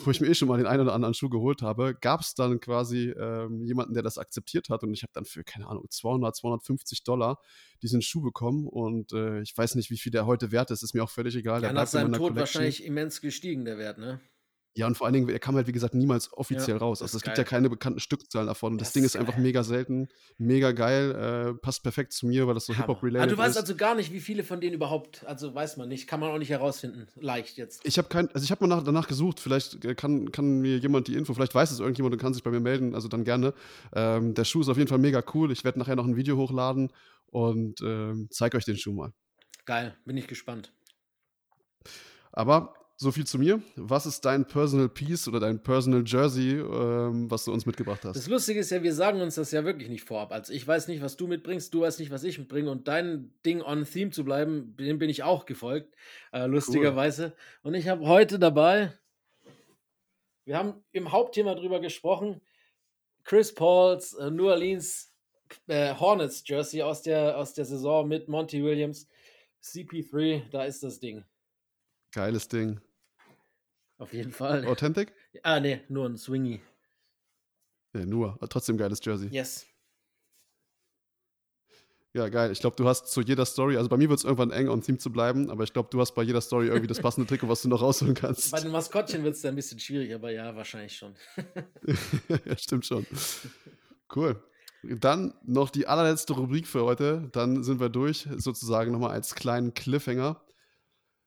wo ich mir eh schon mal den einen oder anderen Schuh geholt habe, gab es dann quasi ähm, jemanden, der das akzeptiert hat und ich habe dann für, keine Ahnung, 200, 250 Dollar diesen Schuh bekommen und äh, ich weiß nicht, wie viel der heute wert ist, ist mir auch völlig egal. Ja, der nach seinem Tod Collection. wahrscheinlich immens gestiegen, der Wert, ne? Ja, und vor allen Dingen, er kam halt, wie gesagt, niemals offiziell Ja, raus. Also ist es gibt geil. ja keine bekannten Stückzahlen davon. Und das, Das Ding ist ist einfach geil. mega selten, mega geil, äh, passt perfekt zu mir, weil das so. Hip-Hop-related Ah, du weißt ist. also gar nicht, wie viele von denen überhaupt, also weiß man nicht, kann man auch nicht herausfinden. Leicht jetzt. Ich habe kein, also ich habe mal nach, danach gesucht, vielleicht äh, kann, kann mir jemand die Info, vielleicht weiß es irgendjemand und kann sich bei mir melden, also dann gerne. Ähm, der Schuh ist auf jeden Fall mega cool. Ich werde nachher noch ein Video hochladen und ähm, zeige euch den Schuh mal. Geil, bin ich gespannt. Aber so viel zu mir. Was ist dein Personal Piece oder dein Personal Jersey, ähm, was du uns mitgebracht hast? Das Lustige ist ja, wir sagen uns das ja wirklich nicht vorab. Also ich weiß nicht, was du mitbringst, du weißt nicht, was ich mitbringe. Und dein Ding on Theme zu bleiben, dem bin ich auch gefolgt, äh, lustigerweise. Und ich habe heute dabei, wir haben im Hauptthema drüber gesprochen, Chris Pauls äh, New Orleans äh, Hornets Jersey aus der, aus der Saison mit Monty Williams. CP3, da ist das Ding. Geiles Ding. Auf jeden Fall. Authentic? Ah, nee, nur ein Swingy. Ja, nur. Aber trotzdem geiles Jersey. Yes. Ja, geil. Ich glaube, du hast zu jeder Story, also bei mir wird es irgendwann eng, on Theme zu bleiben, aber ich glaube, du hast bei jeder Story irgendwie das passende Trikot, was du noch rausholen kannst. Bei den Maskottchen wird es dann ein bisschen schwierig, aber ja, wahrscheinlich schon. [LAUGHS] ja, stimmt schon. Cool. Dann noch die allerletzte Rubrik für heute. Dann sind wir durch, sozusagen nochmal als kleinen Cliffhanger.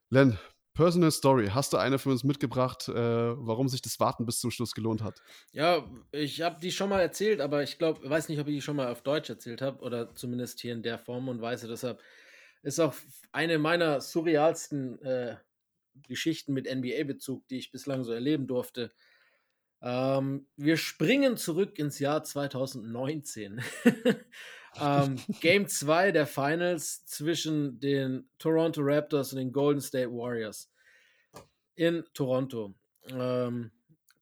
Len, Personal Story. Hast du eine für uns mitgebracht, äh, warum sich das Warten bis zum Schluss gelohnt hat? Ja, ich habe die schon mal erzählt, aber ich glaube, weiß nicht, ob ich die schon mal auf Deutsch erzählt habe oder zumindest hier in der Form und Weise. Deshalb ist auch eine meiner surrealsten äh, Geschichten mit NBA-Bezug, die ich bislang so erleben durfte. Ähm, wir springen zurück ins Jahr 2019. [LAUGHS] ähm, [LAUGHS] Game 2 der Finals zwischen den Toronto Raptors und den Golden State Warriors in Toronto. Ähm,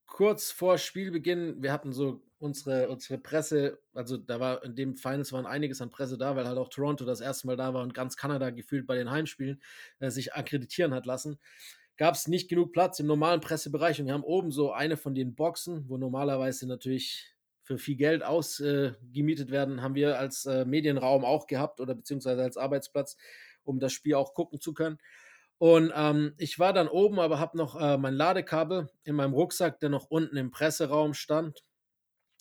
kurz vor Spielbeginn, wir hatten so unsere, unsere Presse, also da war in dem Finals waren einiges an Presse da, weil halt auch Toronto das erste Mal da war und ganz Kanada gefühlt bei den Heimspielen äh, sich akkreditieren hat lassen. Gab es nicht genug Platz im normalen Pressebereich und wir haben oben so eine von den Boxen, wo normalerweise natürlich für viel Geld ausgemietet werden, haben wir als äh, Medienraum auch gehabt oder beziehungsweise als Arbeitsplatz, um das Spiel auch gucken zu können. Und ähm, ich war dann oben, aber habe noch äh, mein Ladekabel in meinem Rucksack, der noch unten im Presseraum stand,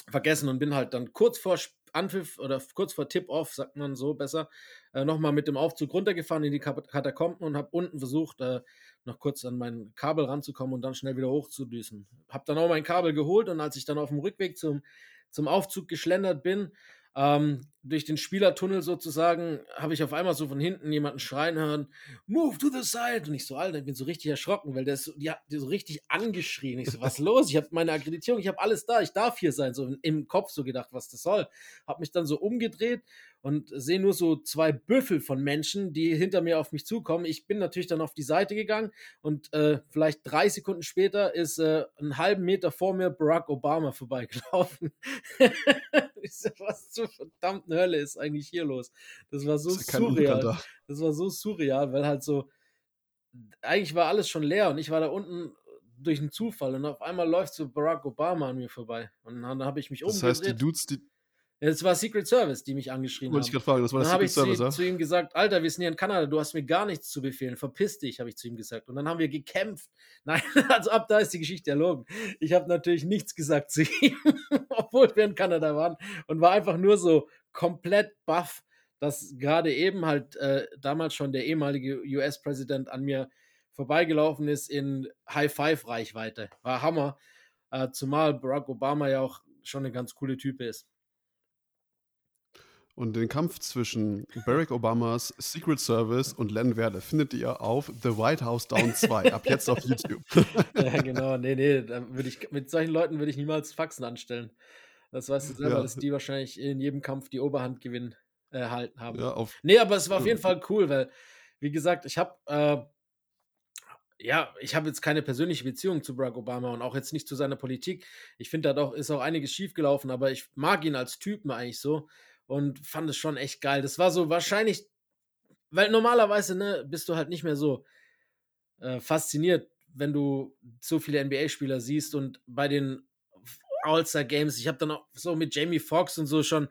vergessen und bin halt dann kurz vor Anpfiff oder kurz vor Tip-Off, sagt man so besser, äh, nochmal mit dem Aufzug runtergefahren in die Katakomben und habe unten versucht, äh, noch kurz an mein Kabel ranzukommen und dann schnell wieder hochzudüsen. Habe dann auch mein Kabel geholt und als ich dann auf dem Rückweg zum, zum Aufzug geschlendert bin, ähm, durch den Spielertunnel sozusagen habe ich auf einmal so von hinten jemanden schreien hören, move to the side. Und ich so, Alter, ich bin so richtig erschrocken, weil der ist so, die hat die so richtig angeschrien. Ich so, was ist los? Ich habe meine Akkreditierung, ich habe alles da, ich darf hier sein. So im Kopf so gedacht, was das soll. Habe mich dann so umgedreht und sehe nur so zwei Büffel von Menschen, die hinter mir auf mich zukommen. Ich bin natürlich dann auf die Seite gegangen und äh, vielleicht drei Sekunden später ist äh, einen halben Meter vor mir Barack Obama vorbeigelaufen. [LAUGHS] so, was zur verdammten Hölle ist eigentlich hier los? Das war so kein surreal. Das war so surreal, weil halt so, eigentlich war alles schon leer und ich war da unten durch einen Zufall und auf einmal läuft so Barack Obama an mir vorbei. Und dann habe ich mich Das umgedreht. heißt, die Dudes, die. Es war Secret Service, die mich angeschrien Wollte ich haben. gerade fragen, das war dann habe Secret ich Service, zu, ja? zu ihm gesagt, Alter, wir sind hier in Kanada, du hast mir gar nichts zu befehlen, verpiss dich, habe ich zu ihm gesagt. Und dann haben wir gekämpft. [LAUGHS] Nein, also ab da ist die Geschichte erlogen. Ich habe natürlich nichts gesagt zu ihm, [LAUGHS] obwohl wir in Kanada waren und war einfach nur so komplett baff, dass gerade eben halt äh, damals schon der ehemalige US-Präsident an mir vorbeigelaufen ist in High-Five-Reichweite. War Hammer. Äh, zumal Barack Obama ja auch schon eine ganz coole Type ist. Und den Kampf zwischen Barack Obamas Secret Service und Len Verde findet ihr auf The White House Down 2, ab [LAUGHS] jetzt auf YouTube. ja, genau. Nee, nee, da würde ich, mit solchen Leuten würde ich niemals Faxen anstellen. Das weißt du selber, Ja. dass die wahrscheinlich in jedem Kampf die Oberhand gewinnen äh, erhalten haben. Ja, auf- nee, aber es war auf jeden Fall cool, weil, wie gesagt, ich habe, äh, ja, ich habe jetzt keine persönliche Beziehung zu Barack Obama und auch jetzt nicht zu seiner Politik. Ich finde, da doch ist auch einiges schiefgelaufen, aber ich mag ihn als Typen eigentlich so und fand es schon echt geil. Das war so wahrscheinlich, weil normalerweise, ne, bist du halt nicht mehr so äh, fasziniert, wenn du so viele NBA-Spieler siehst und bei den All-Star Games, ich habe dann auch so mit Jamie Foxx und so schon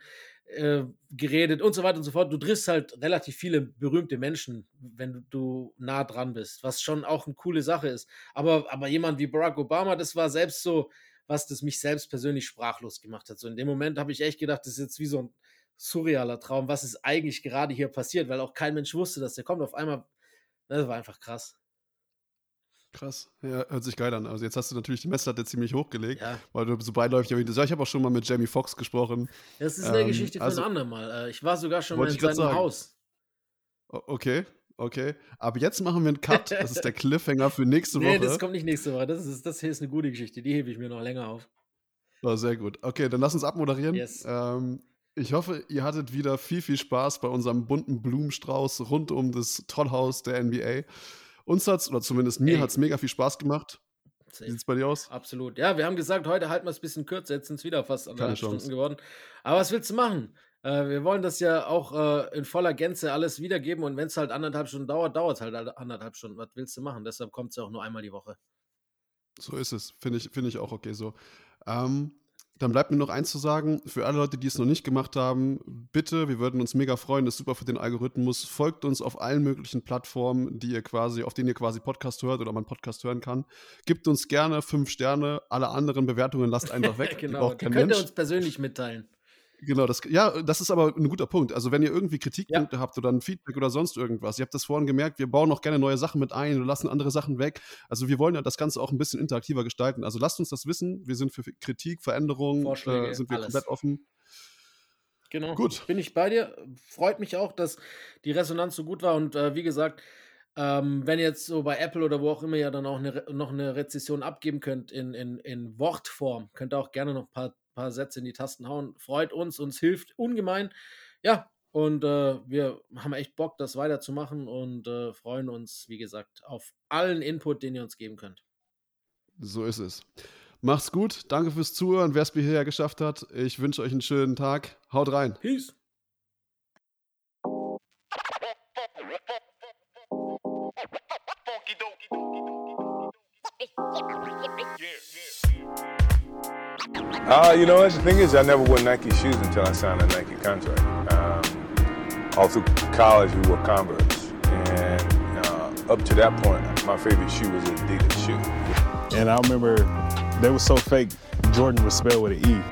äh, geredet und so weiter und so fort. Du triffst halt relativ viele berühmte Menschen, wenn du, nah dran bist, was schon auch eine coole Sache ist. Aber, aber jemand wie Barack Obama, das war selbst so, was das mich selbst persönlich sprachlos gemacht hat. So in dem Moment habe ich echt gedacht, das ist jetzt wie so ein surrealer Traum. Was ist eigentlich gerade hier passiert? Weil auch kein Mensch wusste, dass der kommt. Auf einmal, das war einfach krass. Krass, ja, hört sich geil an. Also jetzt hast du natürlich die Messlatte ziemlich hochgelegt, Ja. weil du so beiläufig erwähnt hast. Ja, ich habe auch schon mal mit Jamie Foxx gesprochen. Das ist eine Ähm, Geschichte für also- ein andermal. Äh, Ich war sogar schon mal in seinem sagen. Haus. Okay, okay. Aber jetzt machen wir einen Cut. Das ist der Cliffhanger für nächste [LAUGHS] Nee, Woche. das kommt nicht nächste Woche. Das, ist, das hier ist eine gute Geschichte. Die hebe ich mir noch länger auf. Oh, sehr gut. Okay, dann lass uns abmoderieren. Yes. Ähm, ich hoffe, ihr hattet wieder viel, viel Spaß bei unserem bunten Blumenstrauß rund um das Tollhaus der NBA. Uns hat's, oder zumindest mir Ey. hat's mega viel Spaß gemacht. Wie Safe. sieht's bei dir aus? Absolut. Ja, wir haben gesagt, heute halten wir es ein bisschen kürzer. Jetzt sind es wieder fast anderthalb. Stunden geworden. Aber was willst du machen? Äh, wir wollen das ja auch äh, in voller Gänze alles wiedergeben. Und wenn es halt anderthalb Stunden dauert, dauert es halt anderthalb Stunden. Was willst du machen? Deshalb kommt es ja auch nur einmal die Woche. So ist es. Finde ich, finde ich auch okay so. Ähm, dann bleibt mir noch eins zu sagen, für alle Leute, die es noch nicht gemacht haben, bitte, wir würden uns mega freuen, das ist super für den Algorithmus. Folgt uns auf allen möglichen Plattformen, die ihr quasi, auf denen ihr quasi Podcast hört oder man Podcast hören kann. Gebt uns gerne fünf Sterne, alle anderen Bewertungen lasst einfach [LAUGHS] weg. Die genau. Die kein könnt ihr Mensch. uns persönlich mitteilen. Genau, das, ja, das ist aber ein guter Punkt. Also, wenn ihr irgendwie Kritikpunkte habt oder ein Feedback oder sonst irgendwas, ihr habt das vorhin gemerkt, wir bauen auch gerne neue Sachen mit ein oder lassen andere Sachen weg. Also, wir wollen ja das Ganze auch ein bisschen interaktiver gestalten. Also, lasst uns das wissen. Wir sind für Kritik, Veränderungen, Vorschläge, äh, sind wir alles. komplett offen. Genau. Gut. Bin ich bei dir. Freut mich auch, dass die Resonanz so gut war. Und äh, wie gesagt, ähm, wenn ihr jetzt so bei Apple oder wo auch immer ihr dann auch eine, noch eine Rezession abgeben könnt in, in, in Wortform, könnt ihr auch gerne noch ein paar, paar Sätze in die Tasten hauen. Freut uns, uns hilft ungemein. Ja, und äh, wir haben echt Bock, das weiterzumachen und äh, freuen uns, wie gesagt, auf allen Input, den ihr uns geben könnt. So ist es. Macht's gut. Danke fürs Zuhören, wer es bis hierher geschafft hat. Ich wünsche euch einen schönen Tag. Haut rein. Peace. Uh, you know, the thing is, I never wore Nike shoes until I signed a Nike contract. Um, all through college, we wore Converse. And uh, up to that point, my favorite shoe was an Adidas shoe. And I remember they were so fake, Jordan was spelled with an E.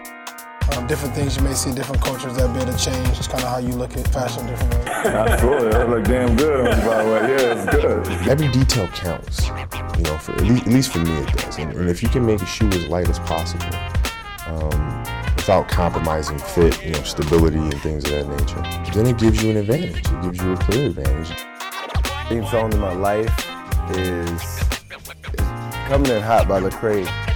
Um, different things you may see, in different cultures that be able to change. It's kind of how you look at fashion different ways. Absolutely, that look damn good on you, by the way. Yeah, it's good. Every detail counts, you know. For at least, at least for me, it does. And, and if you can make a shoe as light as possible, um, without compromising fit, you know, stability and things of that nature. Then it gives you an advantage. It gives you a clear advantage. Theme song in my life is, is Coming in Hot by the Lecrae.